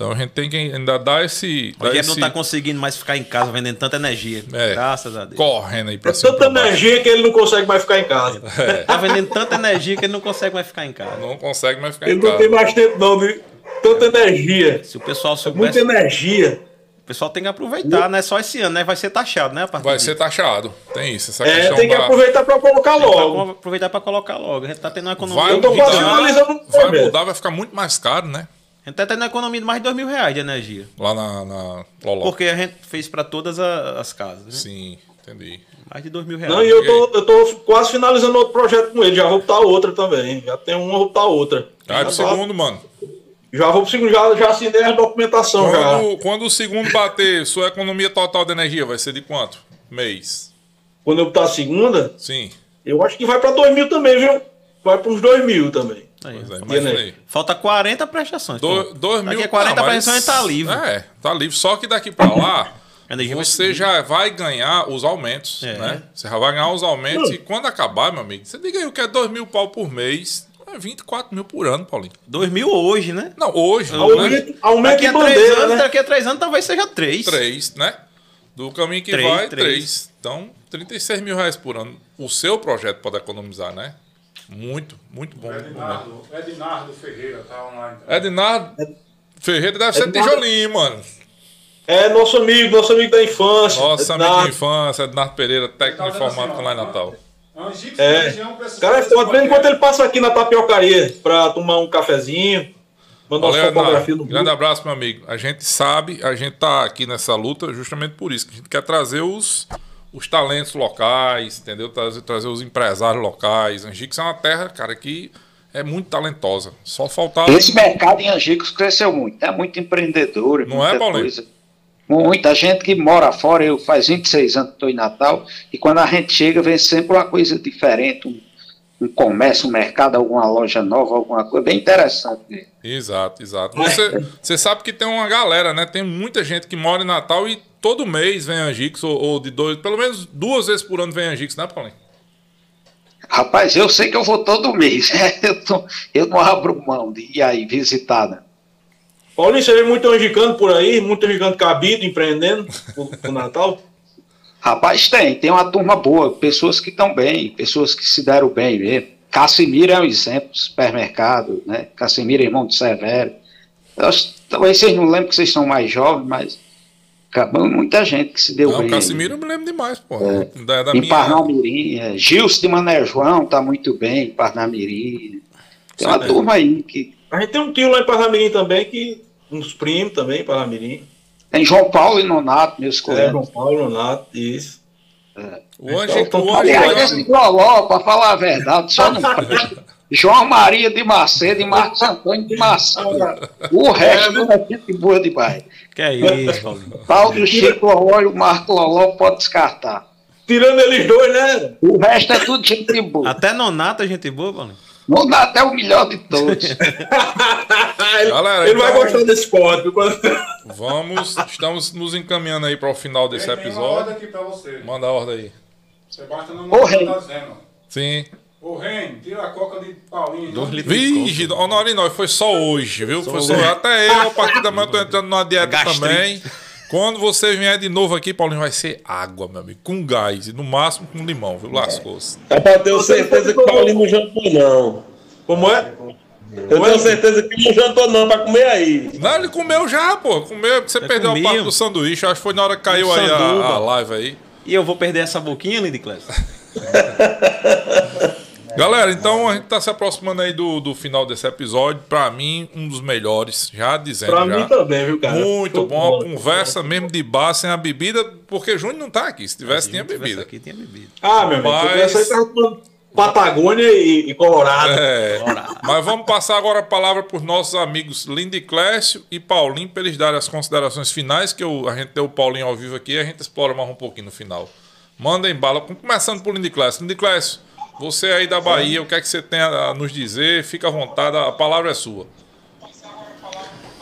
Então a gente tem que ainda dar esse. O Dar Rogério esse não tá conseguindo mais ficar em casa vendendo tanta energia. É. Graças a Deus. correndo aí É pra cima. tanta energia que ele não consegue mais ficar em casa. (laughs) Tá vendendo tanta energia que ele não consegue mais ficar em casa. Não consegue mais ficar Ele em não casa. tem mais tempo, não, de tanta energia. Se o pessoal Muita soubesse, energia. o pessoal tem que aproveitar, né? Só esse ano, né? Vai ser taxado, né? Vai ser taxado. Tem isso. Essa É, tem que da- aproveitar pra colocar Tem que logo. aproveitar pra colocar logo. A gente tá tendo uma economia. Vai Eu tô mudar, o vai mudar, vai ficar muito mais caro, né? A gente tá tendo uma economia de mais de dois mil reais de energia. Lá na, na Loló. Porque a gente fez pra todas a- as casas, né? Sim, entendi. Mais de dois mil reais. Não, e eu tô, eu tô quase finalizando outro projeto com ele. Já vou botar outra também. Já tem uma, vou botar outra. Ah, do já, segundo, mano. já vou pro segundo, já, já assinei a documentação já. Quando, quando o segundo bater, sua economia total de energia vai ser de quanto? Mês. Quando eu botar a segunda, Sim. eu acho que vai pra 2 mil também, viu? Vai pra uns 2 mil também. Aí, é, né? aí. Falta 40 prestações. Do, dois mil. Daqui a 40 não, prestações tá livre. É, tá livre. Só que daqui pra lá, você já vai ganhar os aumentos, É. né? Você já vai ganhar os aumentos e quando acabar, meu amigo, você diga aí o que é 2 mil pau por mês, é 24 mil por ano, Paulinho. 2 mil hoje, né? Não, hoje, né? Aumento, Daqui três bandeira, anos, né? daqui a três anos talvez seja três. Três, né? Do caminho que Três, vai, três. três. Então, 36 mil reais por ano. O seu projeto pode economizar, né? Muito, muito bom. Ednardo, Ednardo Ferreira tá online. também. Ednardo Ferreira deve ser Ednardo- tijolinho, mano. É nosso amigo, nosso amigo da infância. Nossa, amigo de infância, Ednardo Pereira, técnico Tá de assim, informática ó, lá em Natal. Angix É. região O cara é foda. De vez em podcast. quando ele passa aqui na tapiocaria pra tomar um cafezinho, mandar Valeu, uma fotografia Ednardo. no Grande abraço, meu amigo. A gente sabe, a gente tá aqui nessa luta justamente por isso, que a gente quer trazer os, os talentos locais, entendeu? Trazer, trazer os empresários locais. Angix é uma terra, cara, que é muito talentosa. Só faltava. Esse mercado em Angicos cresceu muito. É muito empreendedor. Não muita é, Paulinho? coisa. Muita gente que mora fora, eu faz 26 anos que estou em Natal, e quando a gente chega, vem sempre uma coisa diferente, um, um comércio, um mercado, alguma loja nova, alguma coisa bem interessante. Exato, exato. Você, você sabe que tem uma galera, né? Tem muita gente que mora em Natal e todo mês vem Angix, ou, ou de dois, pelo menos duas vezes por ano vem Angix, né, Paulinho? Rapaz, eu sei que eu vou todo mês, (laughs) eu, tô- eu não abro mão de ir aí visitar. né? Paulinho, você vê muito angicano por aí, muito angicano cabido, empreendendo pro, pro Natal. Rapaz, tem, tem uma turma boa, pessoas que estão bem, pessoas que se deram bem mesmo. Casimiro é um exemplo, supermercado, né? Casimiro, irmão de Severo. Eu talvez vocês não lembrem que vocês são mais jovens, mas acabou muita gente que se deu Não, bem. o Casimiro eu me lembro demais, pô. Da, da Em minha. Parnamirim, é, Gilson de Mané João está muito bem em Parnamirim. Tem uma Sim, turma aí que. A gente tem um tio lá em Parnamirim também, que uns primos também, em Parnamirim. Tem João Paulo e Nonato, meus É, colegas. João Paulo, Nato, isso. O Anjo, Então, o Aliás, esse Loló, para falar a verdade, só não presta. (laughs) João Maria de Macedo e Marcos Antônio de Macedo. O resto não é gente boa demais. Que é isso, Paulinho. Tal do Chico Loló e o Marco Loló pode descartar. Tirando eles dois, né? O resto é tudo gente boa. Até Nonata, gente boa, Paulinho. Nonato é o melhor de todos. (laughs) ele, Galera, ele vai então- gostar desse código. Vamos, estamos nos encaminhando aí para o final desse episódio. aqui pra você. Manda a ordem aí. Sebastião não rei. tá dizendo. Sim. Ô, Ren, tira a coca de Paulinho. Dois Não- litros. Vixe, Honorinho, foi só hoje, viu? Foi só Até eu, a partir da manhã, tô entrando numa dieta Gastrite. também. Quando você vier de novo aqui, Paulinho, vai ser água, meu amigo. Com gás. E no máximo com limão, viu? Lascou-se. É pra ter certeza que o Paulinho não jantou, não. Como é? Eu tenho certeza que não jantou, não, pra comer aí. Não, ele comeu já, pô. Comeu. Você perdeu comi. a parte do sanduíche. Acho que foi na hora que caiu Um aí a, a live aí. E eu vou perder essa boquinha, Lindy Class? (laughs) Galera, então a gente tá se aproximando aí do, do final desse episódio. Pra mim, um dos melhores. Já dizendo Pra já. mim também, viu, cara? Muito Tô bom, a bom. conversa mesmo de bar sem a bebida, porque Júnior não tá aqui. Se tivesse, tinha bebida. Aqui tinha bebida. Ah, meu amigo, Mas- aí Patagônia e, e Colorado. É, mas vamos passar agora a palavra para os nossos amigos Lindy Clécio e Paulinho, para eles darem as considerações finais, que eu- a gente tem o Paulinho ao vivo aqui e a gente explora mais um pouquinho no final. Mandem bala, começando por Lindy Clécio. Lindy Clécio, você aí da Bahia, o que é que você tem a nos dizer? Fica à vontade, a palavra é sua.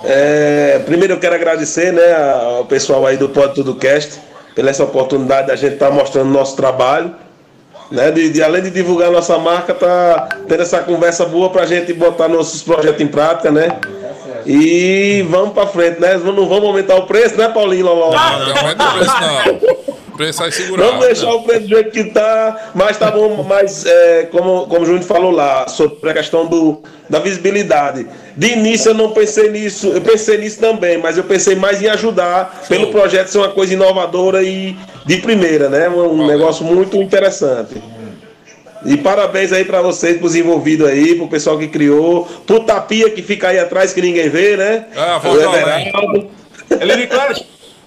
É, primeiro eu quero agradecer né, ao pessoal aí do Pode Tudo Cast pela essa oportunidade da gente estar mostrando nosso trabalho. Né, de, de- além de divulgar nossa marca, tá tendo essa conversa boa pra gente botar nossos projetos em prática, né? E vamos pra frente, né? Não vamos aumentar o preço, né, Paulinho Loló? Não, não aumenta o preço, não. Preço. Vamos deixar o preço do jeito que tá, mas tá bom, mas é, como, como o Júnior falou lá, sobre a questão do, da visibilidade. De início eu não pensei nisso, eu pensei nisso também, mas eu pensei mais em ajudar, pelo projeto ser uma coisa inovadora e de primeira, né? Um, Valeu. negócio muito interessante. E parabéns aí pra vocês, pros envolvidos aí, pro pessoal que criou, pro Tapia que fica aí atrás que ninguém vê, né? Ah, vou hein? Everaldo. Ele Lili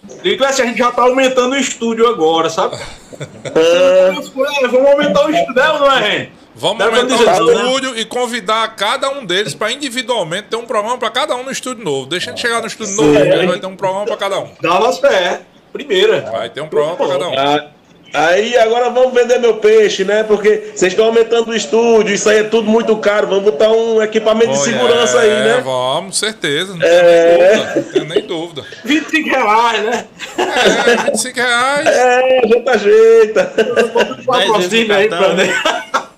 Class, Lili Class, a gente já tá aumentando o estúdio agora, sabe? Ah, (laughs) É, vamos aumentar o estúdio, né, não é, Ren? Vamos Dá pra aumentar dizer o né? estúdio e convidar cada um deles para individualmente ter um programa para cada um no estúdio novo. Deixa a gente chegar no estúdio novo, ele vai ter um programa para cada um. Dallas Pé, primeira. Vai ter um programa para cada um. Aí agora vamos vender meu peixe, né? Porque vocês estão aumentando o estúdio, isso aí é tudo muito caro. Vamos botar um equipamento de Olha, segurança aí, É, né? vamos, certeza. Não É. tenho nem dúvida. 25 (laughs) reais, né? Nem dúvida. É, 25 reais. É, a gente ajeita. Patrocínio aí cartão. pra Rapaz,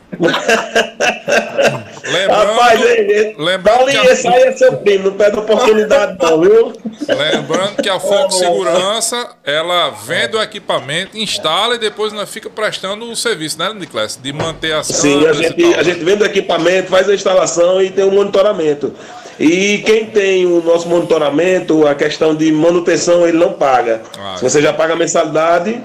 Lembrando, hein? lembrando Paulinho, que a- esse aí é seu primo, não perde oportunidade não, viu? lembrando que a Fox Segurança, ela vende o equipamento, instala e depois ainda fica prestando o serviço, né, Niclas? De manter as Sim, a gente, a gente vende o equipamento, faz a instalação e tem o monitoramento. E quem tem o nosso monitoramento, a questão de manutenção, ele não paga. Ah, Se você já paga a mensalidade,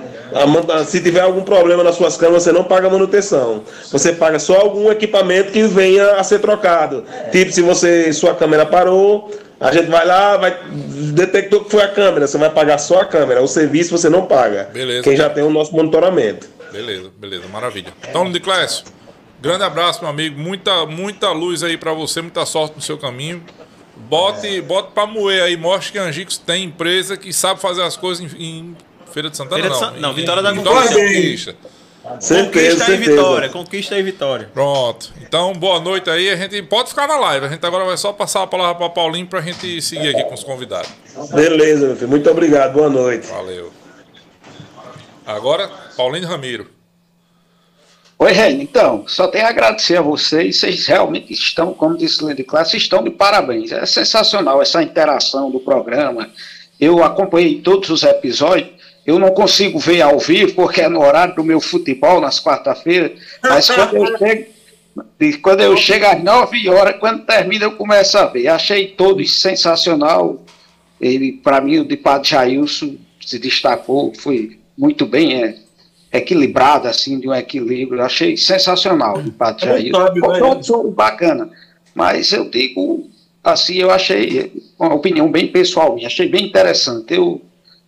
se tiver algum problema nas suas câmeras, você não paga manutenção. Você paga só algum equipamento que venha a ser trocado. Tipo, se você sua câmera parou, a gente vai lá, vai detectou que foi a câmera, você vai pagar só a câmera. O serviço você não paga. Beleza. Quem já tem o nosso monitoramento. Beleza, beleza, maravilha. Então, Niclésio, grande abraço, meu amigo. Muita, muita luz aí pra você, muita sorte no seu caminho. Bote, bote pra moer aí, mostre que Angicos tem empresa que sabe fazer as coisas em, em Feira de Santana, Feira de não. San- não, Em- Vitória da Vitória da Conquista. Conquista. Certeza, e vitória, conquista e vitória. Pronto. Então, boa noite aí. A gente pode ficar na live. A gente agora vai só passar a palavra pra Paulinho pra gente seguir aqui com os convidados. Beleza, meu filho. Muito obrigado. Boa noite. Valeu. Agora, Paulinho Ramiro. Oi, Reino. Então, só tenho a agradecer a vocês. Vocês realmente estão, como disse o Lady Classe, estão de parabéns. É sensacional essa interação do programa. Eu acompanhei todos os episódios. Eu não consigo ver ao vivo, porque é no horário do meu futebol, nas quarta-feiras. Mas (laughs) quando eu chego, quando eu chego às 9 horas, quando termina, eu começo a ver. Achei todos sensacional. Ele, para mim, o de Padre Jailson se destacou, foi muito bem. É, equilibrado, assim, de um equilíbrio. Eu achei sensacional o Pato É Jair. sabe, né? Bacana. Mas eu digo, assim, eu achei, uma opinião bem pessoal minha, achei bem interessante. Eu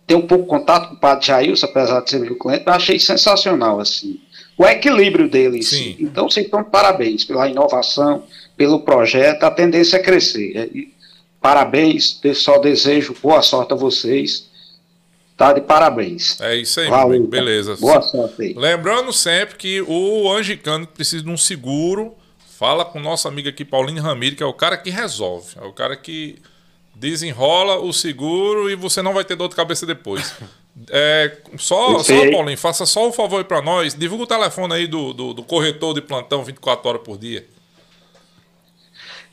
tenho um pouco contato com o Padre Jair, apesar de ser meu cliente, mas achei sensacional, assim. O equilíbrio dele em si. Sim. Então, de parabéns pela inovação, pelo projeto, a tendência é crescer. Parabéns, eu só desejo boa sorte a vocês. Tá de parabéns. É isso aí, Valeu. amigo. Beleza. Boa sorte aí. Lembrando sempre que o angicano precisa de um seguro, Fala com o nosso amigo aqui, Paulinho Ramiro, que é o cara que resolve. É o cara que desenrola o seguro e você não vai ter dor de cabeça depois. (laughs) É, só, só. Paulinho, faça só um favor aí pra nós. Divulga o telefone aí do, do, do corretor de plantão 24 horas por dia.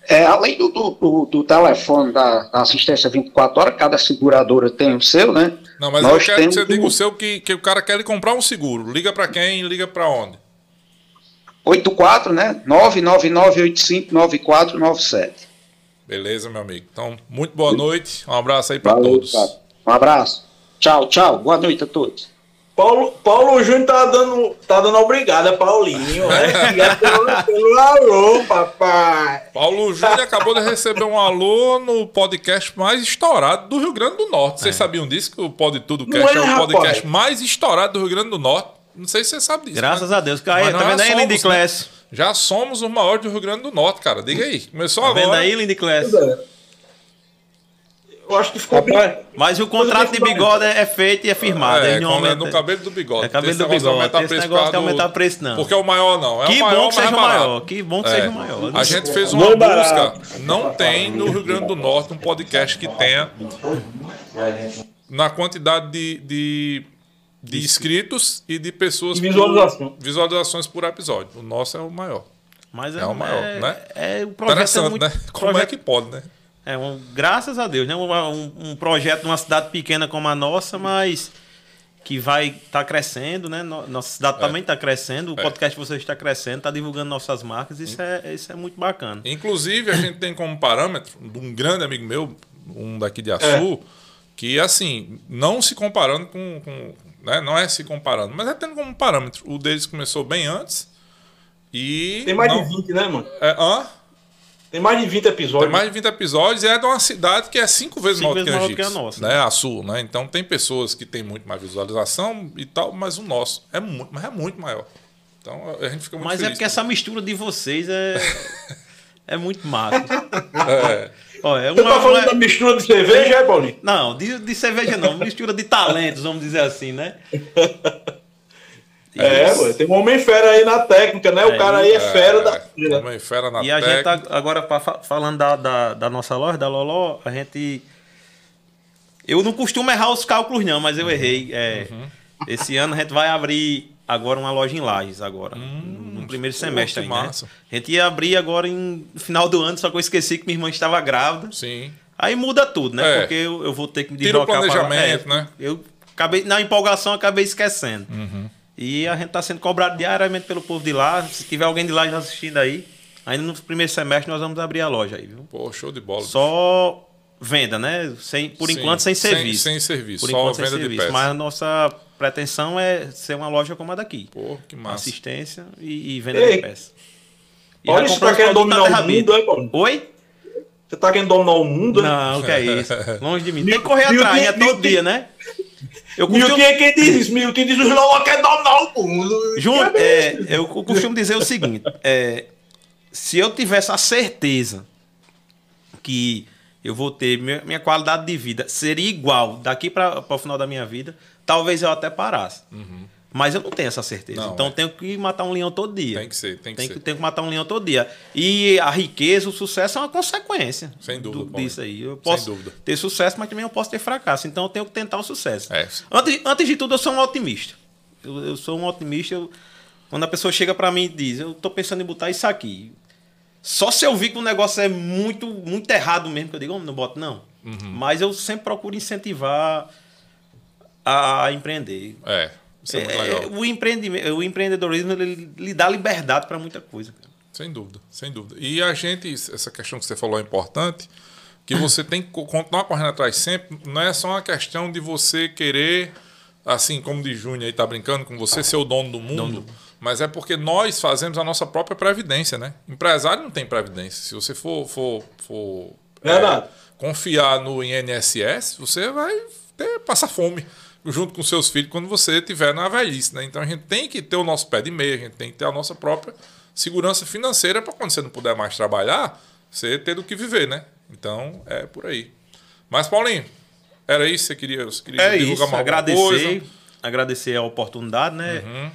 É, além do, do, do- telefone da, da assistência 24 horas, cada seguradora tem o seu, né? Não, mas Nós eu quero que você diga o seu que, que o cara quer comprar um seguro. Liga pra quem? Liga pra onde? 84, né? 999859497. Beleza, meu amigo. Então, muito boa noite. Um abraço aí Valeu, todos. cara. Um abraço. Tchau, tchau. Boa noite a todos. Paulo, Paulo Júnior tá dando, tá dando obrigada, Paulinho. Né? Pelo, pelo alô, papai. Paulo Júnior acabou de receber um alô no podcast mais estourado do Rio Grande do Norte. Vocês sabiam disso? Que o Pode Tudo é, é, o rapaz. podcast mais estourado do Rio Grande do Norte. Não sei se você sabe disso. Graças né? a Deus. Aí, Mas tá vendo aí, Lindy né? Class? Já somos os maiores do Rio Grande do Norte, cara. Diga aí. Começou Tá agora. vendo aí, Lindy Class? Eu acho que ficou bem. Mas o contrato de bigode é é feito e é firmado. É, não é aumentam- no cabelo do bigode. É cabelo do bigode, aumentar tem esse preço negócio de aumentar preço, não. Porque é o maior não. É Que o maior, bom que seja é maior. Que bom que É. seja o maior. A gente fez Não uma é barato. busca. Não tem no Rio Grande do Norte um podcast que tenha na quantidade de, de, de inscritos e de pessoas E visualização. por- visualizações por episódio. O nosso é o maior. Mas é, É o maior, é, né? É, o projeto é Interessante, muito, né? Como é projeto- que pode, né? É um, graças a Deus, né? Um, um, um projeto numa cidade pequena como a nossa, mas que vai estar crescendo, né? No- Nossa cidade também está crescendo, o É. podcast de vocês está crescendo, está divulgando nossas marcas, isso é, isso é muito bacana. Inclusive, a gente tem como parâmetro de um grande amigo meu, um daqui de Açu, que assim, não se comparando com. com- né, não é se comparando, mas é tendo como parâmetro. O deles começou bem antes. E. Tem mais não, de 20, né, mano? É, hã? Tem mais de 20 episódios. Tem mais de 20 episódios e é de uma cidade que é cinco vezes Cinco maior que vezes a maior que a nossa, né? A Sul, né? Então tem pessoas que têm muito mais visualização e tal, mas o nosso é muito, mas é muito maior. Então a gente fica muito Mas é feliz. porque essa mistura de vocês é, (laughs) é muito massa. É, Ó, é Você uma- tá falando uma- da mistura de cerveja, é, Paulinho? Não, de, de cerveja não, mistura de talentos, vamos dizer assim, né? (laughs) É, pô, tem um homem fera aí na técnica, né? O É, cara aí é fera da feira. Também fera na E a gente técnica. tá agora pra fa- falando da, da, da nossa loja, da Loló, a gente. Eu não costumo errar os cálculos, não, mas eu errei. É, Uhum. Esse ano a gente vai abrir agora uma loja em Lages, agora. no primeiro semestre Hum, aí, né? A gente ia abrir agora em no final do ano, só que eu esqueci que minha irmã estava grávida. Sim. Aí muda tudo, né? É. Porque eu, eu vou ter que me Tira o deslocar pra lá. planejamento, É, né? Eu acabei, na empolgação, acabei esquecendo. Uhum. E a gente tá sendo cobrado diariamente pelo povo de lá. Se tiver alguém de lá já assistindo aí, ainda no primeiro semestre nós vamos abrir a loja aí, viu? Pô, show de bola. Só venda, né? Sem, por Sim, enquanto sem sem- serviço. sem serviço, Por só enquanto venda sem de serviço. peça. Mas a nossa pretensão é ser uma loja como a daqui. Pô, que massa. Assistência e, e venda Ei, de peça. E vai você tá querendo dominar o mundo, é, Paulo? Oi? Você tá querendo dominar o mundo, né? Não, que é isso. (laughs) Longe de mim. Tem que correr atrás, né? Todo dia, né? Eu Milton costumo, é quem diz isso. Milton diz os Lolo quer dominar o mundo. Jun- é, eu costumo dizer o seguinte: é, se eu tivesse a certeza que eu vou ter minha, minha qualidade de vida seria igual daqui para o final da minha vida, talvez eu até parasse. Mas eu não tenho essa certeza. Não, então é. eu tenho que matar um leão todo dia. Tem que ser, tem que Tem ser. que, tenho que matar um leão todo dia. E a riqueza, o sucesso é uma consequência Sem dúvida, do- disso aí. Eu Sem posso dúvida. ter sucesso, mas também eu posso ter fracasso. Então eu tenho que tentar o sucesso. É. Antes, antes de tudo, eu sou um otimista. Eu, eu sou um otimista. eu- quando a pessoa chega pra mim e diz, eu tô pensando em botar isso aqui. Só se eu vi que o negócio é muito, muito errado mesmo, que eu digo, "Homem, não boto, não. Uhum. Mas eu sempre procuro incentivar a, a empreender. É, isso é, muito É, legal. o, empreendimento, o empreendedorismo ele, lhe dá liberdade para muita coisa. cara. Sem dúvida, sem dúvida. E a gente, essa questão que você falou é importante, que você tem que co- continuar correndo atrás sempre. Não é só uma questão de você querer, assim como de Júnior aí tá brincando com você, ser o dono do mundo. Mas é porque nós fazemos a nossa própria previdência, né? Empresário não tem previdência. Se você for, for, for é, confiar no INSS, você vai ter, passar fome junto com seus filhos quando você estiver na velhice, né? Então a gente tem que ter o nosso pé de meia, a gente tem que ter a nossa própria segurança financeira para quando você não puder mais trabalhar, você ter do que viver, né? Então é por aí. Mas Paulinho, era isso? Você queria, você queria É divulgar isso, mais agradecer, coisa? Uhum. agradecer a oportunidade, né?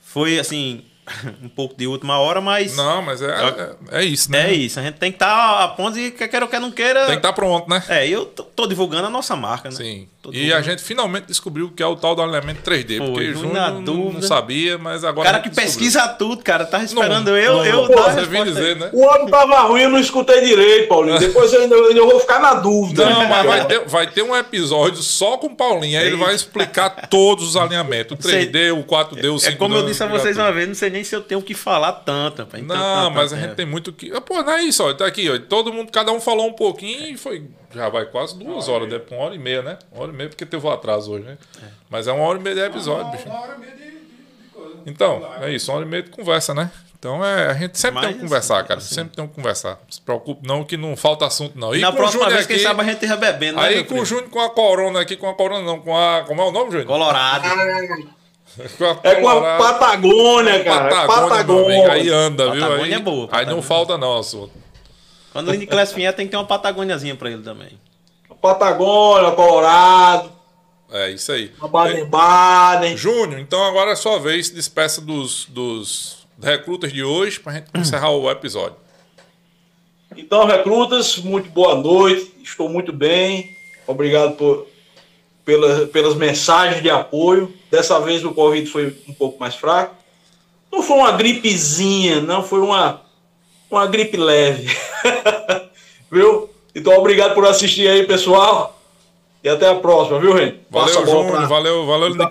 Foi assim, (laughs) um pouco de última hora, mas Não, mas é, é, é isso, né? é isso. A gente tem que estar a ponto de que quer ou quer não queira. Tem que estar pronto, né? É, eu tô, divulgando a nossa marca, né? Sim. Tô E a gente finalmente descobriu o que é o tal do alinhamento 3D. Foi, porque Júnior não, não sabia, mas O agora. cara que descobriu. pesquisa tudo, cara, tá esperando Não, eu, não, eu pô, Você dizer, né? O homem tava ruim, eu não escutei direito, Paulinho. Depois eu ainda, eu vou ficar na dúvida. Não, mas vai ter, vai ter um episódio só com o Paulinho. Aí ele vai explicar todos os alinhamentos: o 3D, o 4D, o 5D. É como eu disse a vocês uma vez, não sei nem se eu tenho o que falar tanto. rapaz. Então, Não, tanto, mas a tanto, gente é. tem muito que. Ah, Pô, não é isso, ó. Tá aqui, ó. Todo mundo, cada um falou um pouquinho e foi. Já vai quase duas horas, né? uma hora e meia, né? Uma hora e meia, porque teve o atraso hoje, né? Mas é uma hora e meia de episódio, bicho. Uma hora e meia de, de, de coisa. Então, é isso, uma hora e meia de conversa, né? Então é, a gente sempre Mas, tem que conversar, cara. assim. Sempre tem que conversar. Não se preocupe, não, que não falta assunto, não. E Na com o próxima Júnior vez, quem aqui- sabe a gente esteja bebendo, né, Aí com o Júnior com a corona aqui, com a corona não, com a. Como é o nome, Júnior? Colorado. É com a. Patagônia, cara. Patagônia, amigo. Aí anda, viu? Patagônia Aí, é boa, aí Patagônia. não falta, não, assunto. Quando o Nicolas vier, tem que ter uma patagoniazinha pra ele também. Patagônia, Colorado, É isso aí. Baden-Baden. Júnior, então agora é a sua vez, se despeça dos, dos recrutas de hoje pra gente encerrar o episódio. Então, recrutas, muito boa noite. Estou muito bem. Obrigado por, pela, pelas mensagens de apoio. Dessa vez o Covid foi um pouco mais fraco. Não foi uma gripezinha, não foi uma, uma gripe leve. (laughs) viu? Então, obrigado por assistir aí, pessoal. E até a próxima, viu, gente? Valeu, Júnior. pra- Valeu, valeu, pra-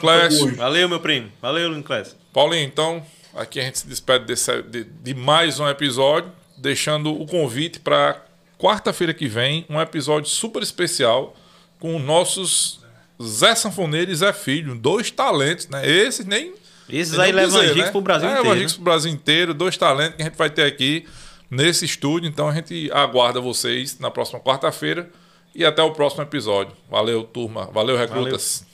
Valeu, meu primo. Valeu, Nicolas. Paulinho, então, aqui a gente se despede desse- de, de mais um episódio, deixando o convite para quarta-feira que vem, um episódio super especial com nossos Zé Sanfoneiro e Zé Filho, dois talentos, né? Esses nem. Esses aí dizer, levam Angix pro Brasil é, inteiro. Angix pro Brasil inteiro, dois talentos que a gente vai ter aqui nesse estúdio. Então a gente aguarda vocês na próxima quarta-feira e até o próximo episódio. Valeu, turma. Valeu, recrutas.